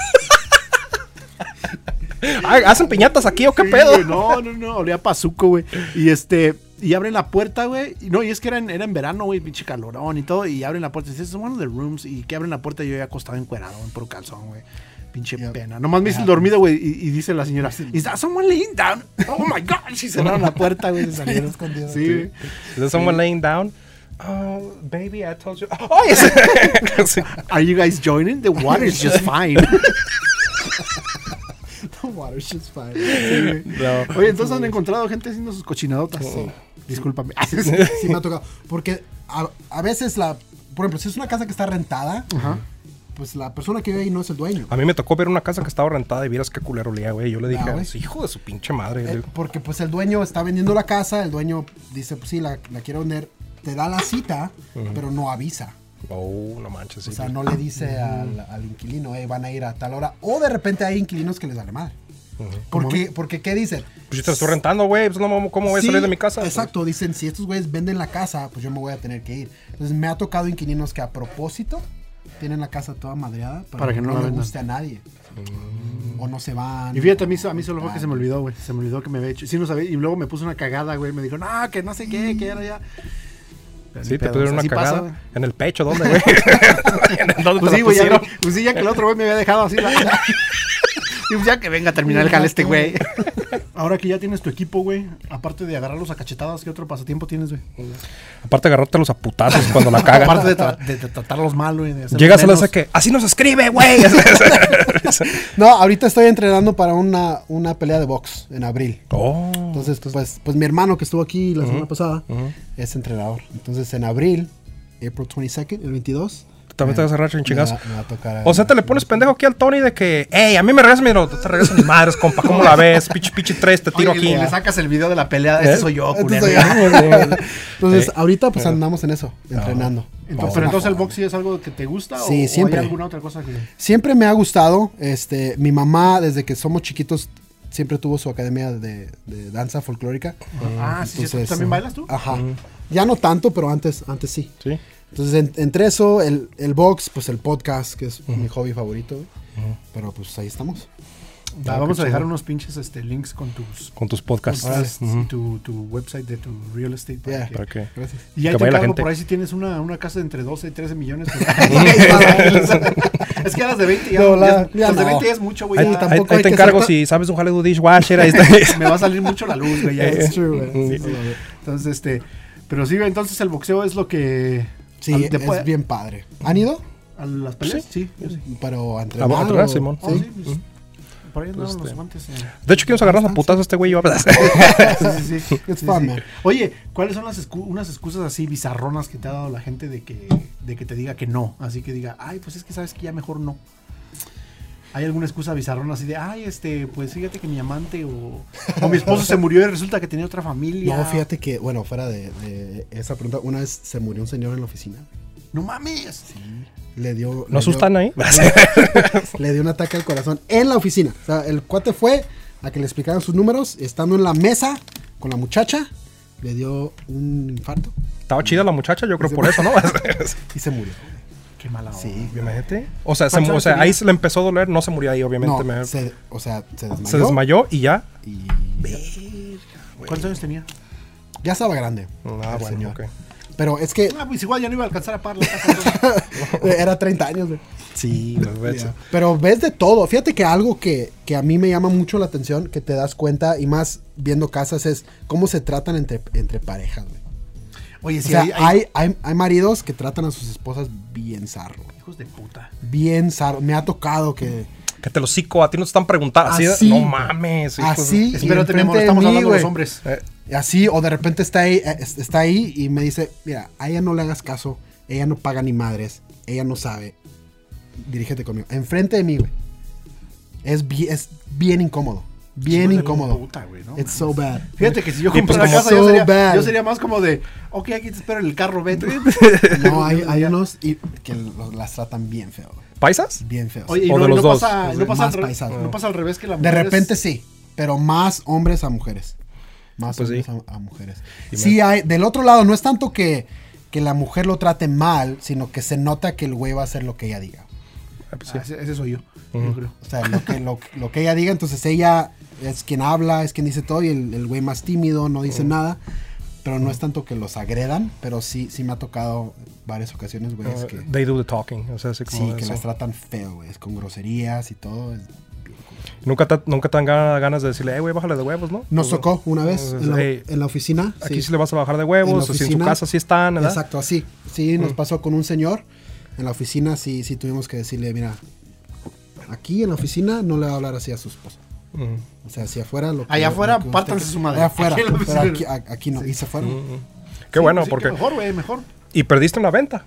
¿Hacen piñatas aquí o qué Sí, pedo? güey, no, no, no, olía a pazuco, güey. Y este, y abren la puerta, güey. Y no, y es que era en, era en verano, güey, pinche calorón y todo. Y abren la puerta y dicen, es one of the rooms. Y que abren la puerta y yo ya acostado encuerado en puro calzón, güey. Pinche Yep. pena. Nomás me hice el dormido, güey. Y, y dice la señora, ¿Is that someone laying down? Oh my gosh. Y cerraron la puerta, güey. Se salieron. Escondido. Sí. Is there someone laying down? Oh, baby, I told you. Oh, yes. Sí. Are you guys joining? The water is just fine. The water's just fine. No. Oye, entonces han encontrado gente haciendo sus cochinadotas. Discúlpame. Sí me ha tocado. Porque a, a veces la... Por ejemplo, si es una casa que está rentada, Ajá. Pues la persona que vive ahí no es el dueño. A mí me tocó ver una casa que estaba rentada y vieras qué culero olía, güey. Yo le dije, Ah, güey. hijo de su pinche madre. Eh, porque pues el dueño está vendiendo la casa, el dueño dice, pues sí, la, la quiero vender, te da la cita, pero no avisa. Oh, no manches. sí. O sea, no le dice al, al inquilino, "Ey, van a ir a tal hora. O de repente hay inquilinos que les vale madre. Porque, porque, ¿qué dicen? Pues yo te estoy rentando, güey. Pues no, ¿cómo voy a Sí, salir de mi casa? Exacto, dicen, si estos güeyes venden la casa, pues yo me voy a tener que ir. Entonces me ha tocado inquilinos que a propósito tienen la casa toda madreada Para que no la le guste a nadie. O no se van. Y fíjate, a mí, a mí solo fue que se me olvidó, güey. Se me olvidó que me había hecho. Sí, no sabía. Y luego me puso una cagada, güey. Me dijo, no, que no sé qué, que era ya. Sí, te o sea, una pasa, cagada. en el pecho, ¿dónde, güey? ¿Dónde Pues te sí, la güey, ya, pues sí, ya que el otro güey me había dejado así. la- Ya que venga a terminar el jale este güey. Ahora que ya tienes tu equipo, güey, aparte de agarrarlos a cachetadas, ¿qué otro pasatiempo tienes, güey? Aparte de agarrártelos a putazos cuando la cagan. Aparte de, tra- de- de tratarlos mal, güey. de Llegas a la menos. que así no se escribe, güey. No, ahorita estoy entrenando para una, una pelea de box en abril. oh, Entonces, pues, pues mi hermano que estuvo aquí la semana pasada es entrenador. Entonces, en abril, April 22nd, el 22. También te vas a agarrar un chingazo. Me va, me va a tocar. O sea, te le pones pendejo aquí al Tony de que, hey, a mí me regresas mi no, te regresas mi madres, compa, ¿cómo la ves? Pichi, pichi tres, te tiro Oye, aquí. y le sacas el video de la pelea. ¿Eh? Este soy yo, Este culero. Entonces, Sí. ahorita pues andamos en eso, entrenando. Entonces, pero entonces el box sí es algo que te gusta Sí, o, siempre. o hay alguna otra cosa que Siempre me ha gustado. Este, mi mamá, desde que somos chiquitos, siempre tuvo su academia de, de danza folclórica. Ah, sí, sí, ¿tú también bailas tú? Ajá. Ya no tanto, pero antes, antes sí. Sí. Entonces, en- entre eso, el, el box, pues el podcast, que es mi hobby favorito. güey. Pero pues ahí estamos. Va, Ah, vamos a dejar chido. unos pinches este, links con tus Con tus podcasts. podcasts y Ujú. tu, tu website de tu real estate. para Yeah. que- ¿Para qué? Gracias. Y ahí te la encargo gente. por ahí si tienes una, una casa de entre 12 y 13 millones. pues, es que a las de 20 ya, No, la- ya- ya las de no. 20 ya es mucho, güey. Ahí, Ahí ahí- te encargo ta- si sabes un jale de dishwasher. Ahí está. me va a salir mucho la luz, güey. es- true, güey. Entonces, este. Pero sí, güey, entonces el boxeo es lo que. Sí, al- después- es bien padre. ¿Han ido? ¿A las peleas? Sí, yo sí. Pero a A entrenar. vos, a entrenar, o- Simón. Oh, Sí. sí, pues, Por ahí andaban Este. los guantes. eh. De hecho, quiero agarrar a putazos a este güey. yo- Sí, sí, sí. It's Sí, fun, man. Oye, ¿cuáles son las excu- unas excusas así bizarronas que te ha dado la gente de que, de que te diga que no? Así que diga, ay, pues es que sabes que ya mejor no. ¿Hay alguna excusa bizarrona así de, ay, este, pues fíjate que mi amante o, o mi esposo se murió y resulta que tenía otra familia? No, fíjate que, bueno, fuera de, de esa pregunta, una vez se murió un señor en la oficina. No mames. Le dio. le ¿No dio- asustan ahí? Le dio un ataque al corazón en la oficina. O sea, el cuate fue a que le explicaran sus números, estando en la mesa con la muchacha, le dio un infarto Estaba chida la muchacha, yo creo por eso, ¿no? y se murió. Qué mala onda. Sí. Imagínate. O sea, ahí se le empezó a doler, no se murió ahí, obviamente. No, me- se, o sea, se desmayó. se desmayó y ya. Y ¿Cuántos años tenía? ya estaba grande. Ah, bueno, señor. Pero es que Ah, pues igual ya no iba a alcanzar a pagar la casa. era 30 años. güey. Sí. Pero ves de todo. Fíjate que algo que, que a mí me llama mucho la atención, que te das cuenta, y más viendo casas, es cómo se tratan entre, entre parejas, güey. Oye, O sí, sea, hay, hay- hay, maridos que tratan a sus esposas bien zarro. hijos de puta. Bien zarro. Me ha tocado que... Que te lo cico, a ti no te están preguntando. Así, no mames. hijos Así. enfrente de estamos mí, hablando de los hombres. Eh, Así, o de repente está ahí, eh, es- está ahí y me dice, mira, a ella no le hagas caso, ella no paga ni madres, ella no sabe, dirígete conmigo. Enfrente de mí, güey. Es, bi- es bien incómodo, bien de incómodo. puta, güey, no It's so bad. Fíjate que si yo Y pues comprara como casa, yo, so sería, bad. yo sería más como de, ok, aquí te espero en el carro, vete. No, hay, hay unos y- que los- las tratan bien feo, güey. ¿Paisas? Bien feos. Oye, y O no, de los no dos. pasa, no, pasa al paisanos. no pasa al revés que la de mujer es- repente sí, pero más hombres a mujeres. Más Pues hombres sí. a, a mujeres. Y Sí, hay, del otro lado, no es tanto que, que la mujer lo trate mal, sino que se nota que el güey va a hacer lo que ella diga. pues sí. Ah, ese, ese soy yo, yo creo. O sea, lo que, lo, lo que ella diga, entonces ella es quien habla, es quien dice todo y el, güey más tímido no dice nada. Pero no es tanto que los agredan, pero sí, sí me ha tocado varias ocasiones, güey, Uh, que, They do the talking. O sea, así como sí, que eso. las tratan feo, güey, es con groserías y todo. es. Nunca te, nunca te dan gana- ganas de decirle, eh, güey, bájale de huevos, ¿no? Nos tocó una vez en la, hey, en la oficina. Aquí sí. sí le vas a bajar de En huevos, la o si en su oficina. casa sí están, ¿verdad? Exacto, así. Sí, nos pasó con un señor. En la oficina sí, sí tuvimos que decirle, mira, aquí en la oficina no le va a hablar así a su esposa. O sea, hacia afuera lo que- Allá lo afuera, usted- pártanse su madre. Allá afuera, Aquí pero aquí, no. Y se fueron. Ujú. Qué Sí, bueno, sí, porque... que mejor, güey, mejor. Y perdiste una venta.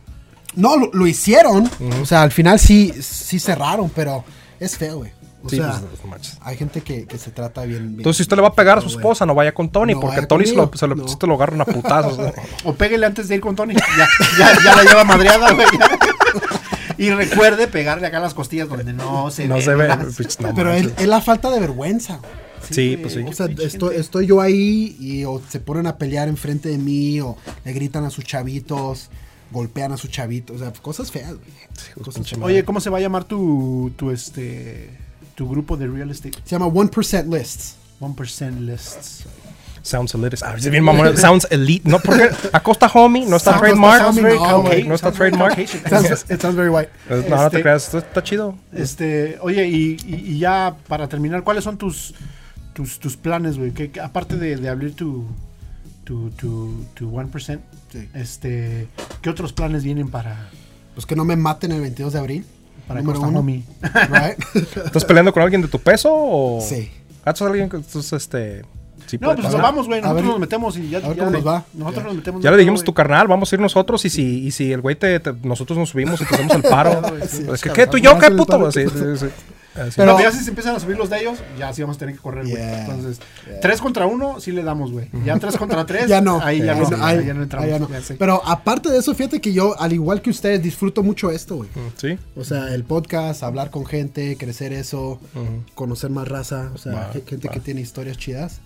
No, lo, lo hicieron. O sea, al final sí, sí cerraron, pero es feo, güey. O Sí, sea, pues, no manches. hay gente que, que se trata bien. bien. Entonces, si usted le va a pegar a su esposa, no vaya con Tony, No porque Tony se lo, conmigo, se lo, no. sí te lo agarran a putazos. ¿no? O péguele antes de ir con Tony. Ya, ya, ya la lleva madreada, güey. Y recuerde pegarle acá las costillas donde no se No ve, se ve. Pues, no pero es, es la falta de vergüenza. Sí, pues sí. O sea, estoy, yo ahí y o se ponen a pelear enfrente de mí o le gritan a sus chavitos, golpean a sus chavitos, o sea, cosas feas. güey. Hijos, Cosas feas. Oye, ¿cómo se va a llamar tu, tu, este, tu grupo de real estate? Se llama 1% Lists. 1% lists. Sounds elite. Ah, es bien mamón. Sounds elite. No, porque Acosta Homie no está trademark. sounds very No, Caucasian. no está trademark. Sounds- it sounds very white. No, no te Este- creas. Esto está chido. Este, oye, y, y- y ya para terminar, ¿cuáles son tus tus, tus planes, güey? Que, que aparte de, de abrir tu tu, tu, tu 1%, Sí. este, ¿qué otros planes vienen para Pues que no me maten el 22 de abril. para número uno. Homie? Right? ¿Estás peleando con alguien de tu peso o...? sí. Ah, ¿tú eres alguien que... tú, este... sí No, pues pasar? vamos, güey, nosotros ver- nos metemos y ya, a ver ya- cómo nos va. Nosotros Ya. nos metemos. Ya le dijimos a todo, tu carnal, vamos a ir nosotros y si, y si el güey te, te- nosotros nos subimos y te hacemos el paro. Sí, es que, ¿qué? ¿Tú y yo qué, puto? Sí, sí, sí. Así. Pero- ya si se empiezan a subir los de ellos, ya sí vamos a tener que correr, güey. Yeah. Entonces, tres contra uno, sí le damos, güey. Ya tres contra tres, Ya no. Ahí ya no, no, ahí ahí- ya no entramos. ahí ya no. ya sé. Pero aparte de eso, fíjate que yo, al igual que ustedes, disfruto mucho esto, güey. Sí. O sea, el podcast, hablar con gente, crecer eso, conocer más raza, o sea, gente que tiene historias chidas.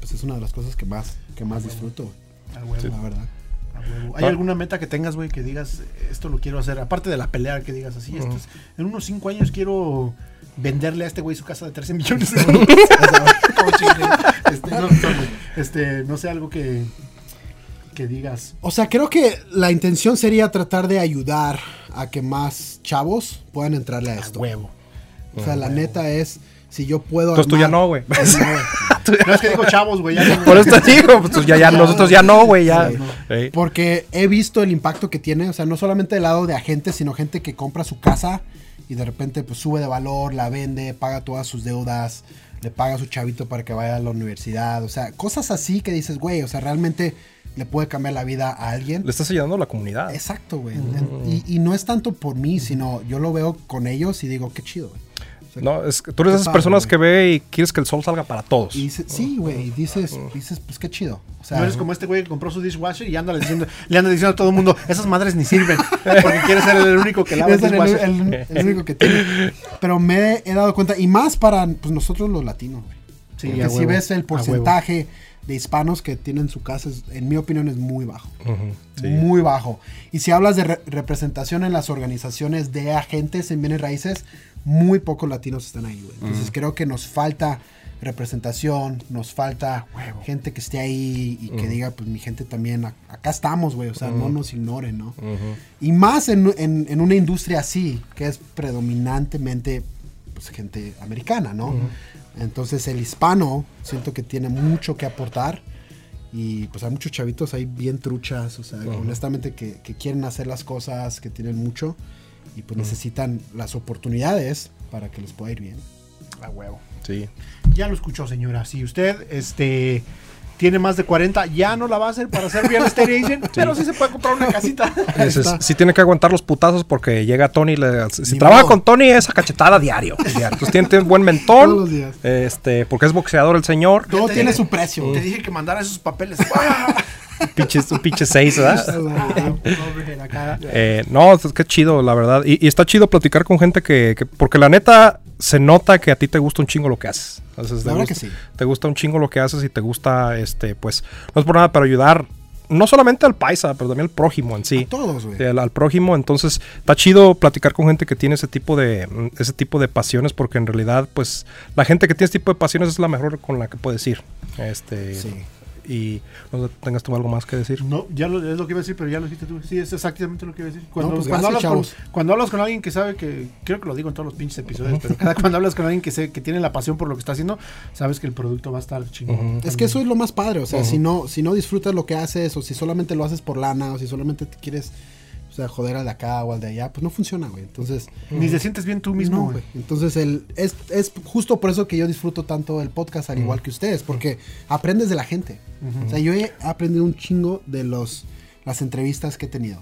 Pues es una de las cosas que más, que más disfruto, A huevo, la verdad. a huevo. ¿Hay Ah. alguna meta que tengas, güey, que digas, esto lo quiero hacer? Aparte de la pelea, que digas así, esto es- en unos cinco años quiero venderle a este güey su casa de 13 millones de dólares. Este, no, este, sé, algo que, que digas. O sea, creo que la intención sería tratar de ayudar a que más chavos puedan entrarle a esto. Huevo. O sea, la neta es, si yo puedo... Entonces tú ya no, güey. No, güey. No es que digo chavos, güey. no- Por eso te digo, pues ya, ya, nosotros ya no, güey, ya. Sí. Porque he visto el impacto que tiene, o sea, no solamente del lado de agentes, sino gente que compra su casa y de repente pues sube de valor, la vende, paga todas sus deudas, le paga a su chavito para que vaya a la universidad, o sea, cosas así que dices, güey, o sea, realmente le puede cambiar la vida a alguien. Le estás ayudando a la comunidad. Exacto, güey. Y, y no es tanto por mí, sino yo lo veo con ellos y digo, qué chido, güey. No, es tú eres de esas personas güey. que ve y quieres que el sol salga para todos. Y dices, sí, güey, y dices, dices, pues qué chido. O sea, No eres como este güey que compró su dishwasher y anda le diciendo, le anda diciendo a todo el mundo, esas madres ni sirven. Porque quiere ser el único que lava el Es el, dishwasher. el- el único que tiene. Pero me he dado cuenta, y más para pues, nosotros los latinos, güey. Sí, Porque si ves el porcentaje de hispanos que tienen su casa, es- en mi opinión es muy bajo. Ujú, sí. Muy bajo. Y si hablas de re- representación en las organizaciones de agentes en bienes raíces, muy pocos latinos están ahí, güey. Entonces creo que nos falta representación, nos falta gente que esté ahí y que diga, pues mi gente también, acá estamos, güey, o sea, no nos ignoren, ¿no? Y más en, en- en una industria así, que es predominantemente pues, gente americana, ¿no? Entonces el hispano siento que tiene mucho que aportar y pues hay muchos chavitos ahí bien truchas, o sea, honestamente que, que quieren hacer las cosas, que tienen mucho y pues necesitan las oportunidades para que les pueda ir bien. A huevo. Sí. Ya lo escuchó, señora. Si usted este, tiene más de 40, ya no la va a hacer para ser real estate agent, pero sí se puede comprar una casita. Dices, está. sí tiene que aguantar los putazos porque llega Tony. y le- si Ni trabaja modo. con Tony, es a cachetada diario. diario. Entonces tiene, tiene un buen mentón. Todos los días. Este, porque es boxeador el señor. Todo te tiene dije- su precio. Te dije que mandara esos papeles. ¡Ah! Pinche, un pinche seis, ¿verdad? Overhead acá. Eh, no, es que chido, la verdad. Y, y está chido platicar con gente que, que- Porque la neta, se nota que a ti te gusta un chingo lo que haces. Entonces, te gusta- que sí. Te gusta un chingo lo que haces y te gusta, este, pues, no es por nada, pero ayudar no solamente al paisa, pero también al prójimo en sí. A todos, güey. Al, al prójimo, entonces está chido platicar con gente que tiene ese tipo de mm, ese tipo de pasiones porque en realidad pues la gente que tiene ese tipo de pasiones es la mejor con la que puedes ir. Este Sí. Y no sé, tengas tú algo más que decir. No, ya lo, es lo que iba a decir, pero ya lo dijiste tú. Sí, es exactamente lo que iba a decir. Cuando, No, pues cuando, gracias, hablas, con, cuando hablas con alguien que sabe que, creo que lo digo en todos los pinches episodios, pero cada cuando hablas con alguien que, sé, que tiene la pasión por lo que está haciendo, sabes que el producto va a estar chingón. Es que eso es lo más padre, o sea, si no si no disfrutas lo que haces o si solamente lo haces por lana o si solamente te quieres sea, joder al de acá o al de allá, pues no funciona, güey. Entonces, Ni te sientes bien tú mismo, no, güey. Entonces, el, es, es justo por eso que yo disfruto tanto el podcast al igual que ustedes, porque aprendes de la gente. O sea, yo he aprendido un chingo de los las entrevistas que he tenido.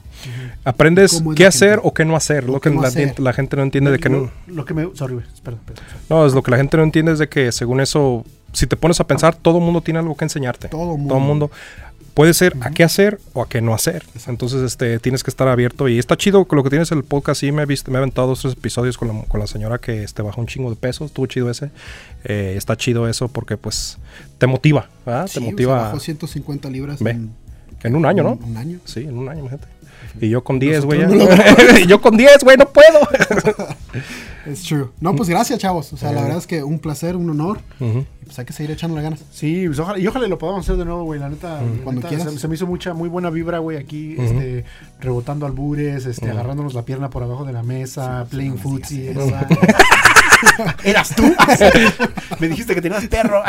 Aprendes ¿Cómo es qué hacer gente? o qué no hacer. O Lo que no la, hacer. gente- la gente no entiende de que no. Lo, que me... Sorry. Espera, espera. No, es lo que la gente no entiende es de que según eso, si te pones a pensar, todo mundo tiene algo que enseñarte. Todo mundo. Todo mundo. Puede ser a qué hacer o a qué no hacer. Entonces, este, tienes que estar abierto. Y está chido con lo que tienes el podcast. Sí, me he visto, me he aventado dos, tres episodios con la, con la señora que este, bajó un chingo de peso. Estuvo chido ese. Eh, está chido eso porque, pues, te motiva. ¿verdad? Sí, te o sea, motiva bajó 150 libras en, en un año, ¿no? un año. Sí, en un año, imagínate. Y yo con 10, güey. Yo con 10, güey, no puedo. Es true. No, pues gracias, chavos. O sea, la verdad es que un placer, un honor. Y pues hay que seguir echándole ganas. Sí, pues ojalá, y ojalá lo podamos hacer de nuevo, güey. La neta, Cuando neta, quieras. se, se me hizo mucha, muy buena vibra, güey, aquí, este, rebotando albures, este, agarrándonos la pierna por abajo de la mesa, playing footsie. esa. ¿Eras tú? me dijiste que tenías perro.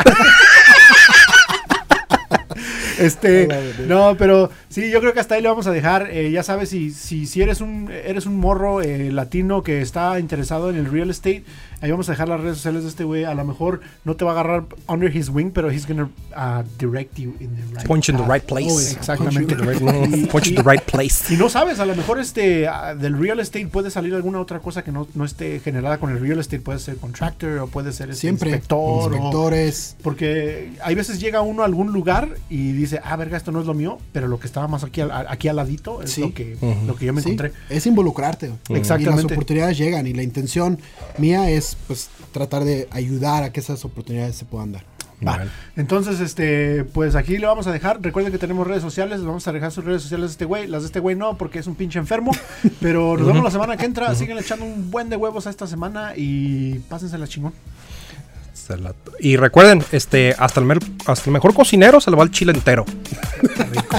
Este, no, pero sí, yo creo que hasta ahí le vamos a dejar. Eh, ya sabes, si, si, si eres un eres un morro eh, latino que está interesado en el real estate, ahí vamos a dejar las redes sociales de este güey. A lo mejor no te va a agarrar under his wing, pero he's gonna uh, direct you in the right Point you in the right place. Oh, exactamente. The right- you in the right place. Y no sabes, a lo mejor este ah, del real estate puede salir alguna otra cosa que no, no esté generada con el real estate. Puede ser contractor o puede ser este, Siempre. inspector. o- Inspectores. porque hay veces llega uno a algún lugar y dice, ah, verga, esto no es lo mío, pero lo que estaba más aquí al, a- aquí al ladito es Sí. lo, que, lo que yo me Sí, encontré. es involucrarte. güey. Y las Exactamente. oportunidades llegan y la intención mía es pues tratar de ayudar a que esas oportunidades se puedan dar. Va. Bueno. Entonces, este, pues aquí le vamos a dejar. Recuerden que tenemos redes sociales. Les vamos a dejar sus redes sociales de este güey. Las de este güey no, porque es un pinche enfermo. Pero nos vemos la semana que entra. Siguen echando un buen de huevos a esta semana y pásensela chingón. Y recuerden, este, hasta el, mer- hasta el mejor cocinero se le va el chile entero. Rico.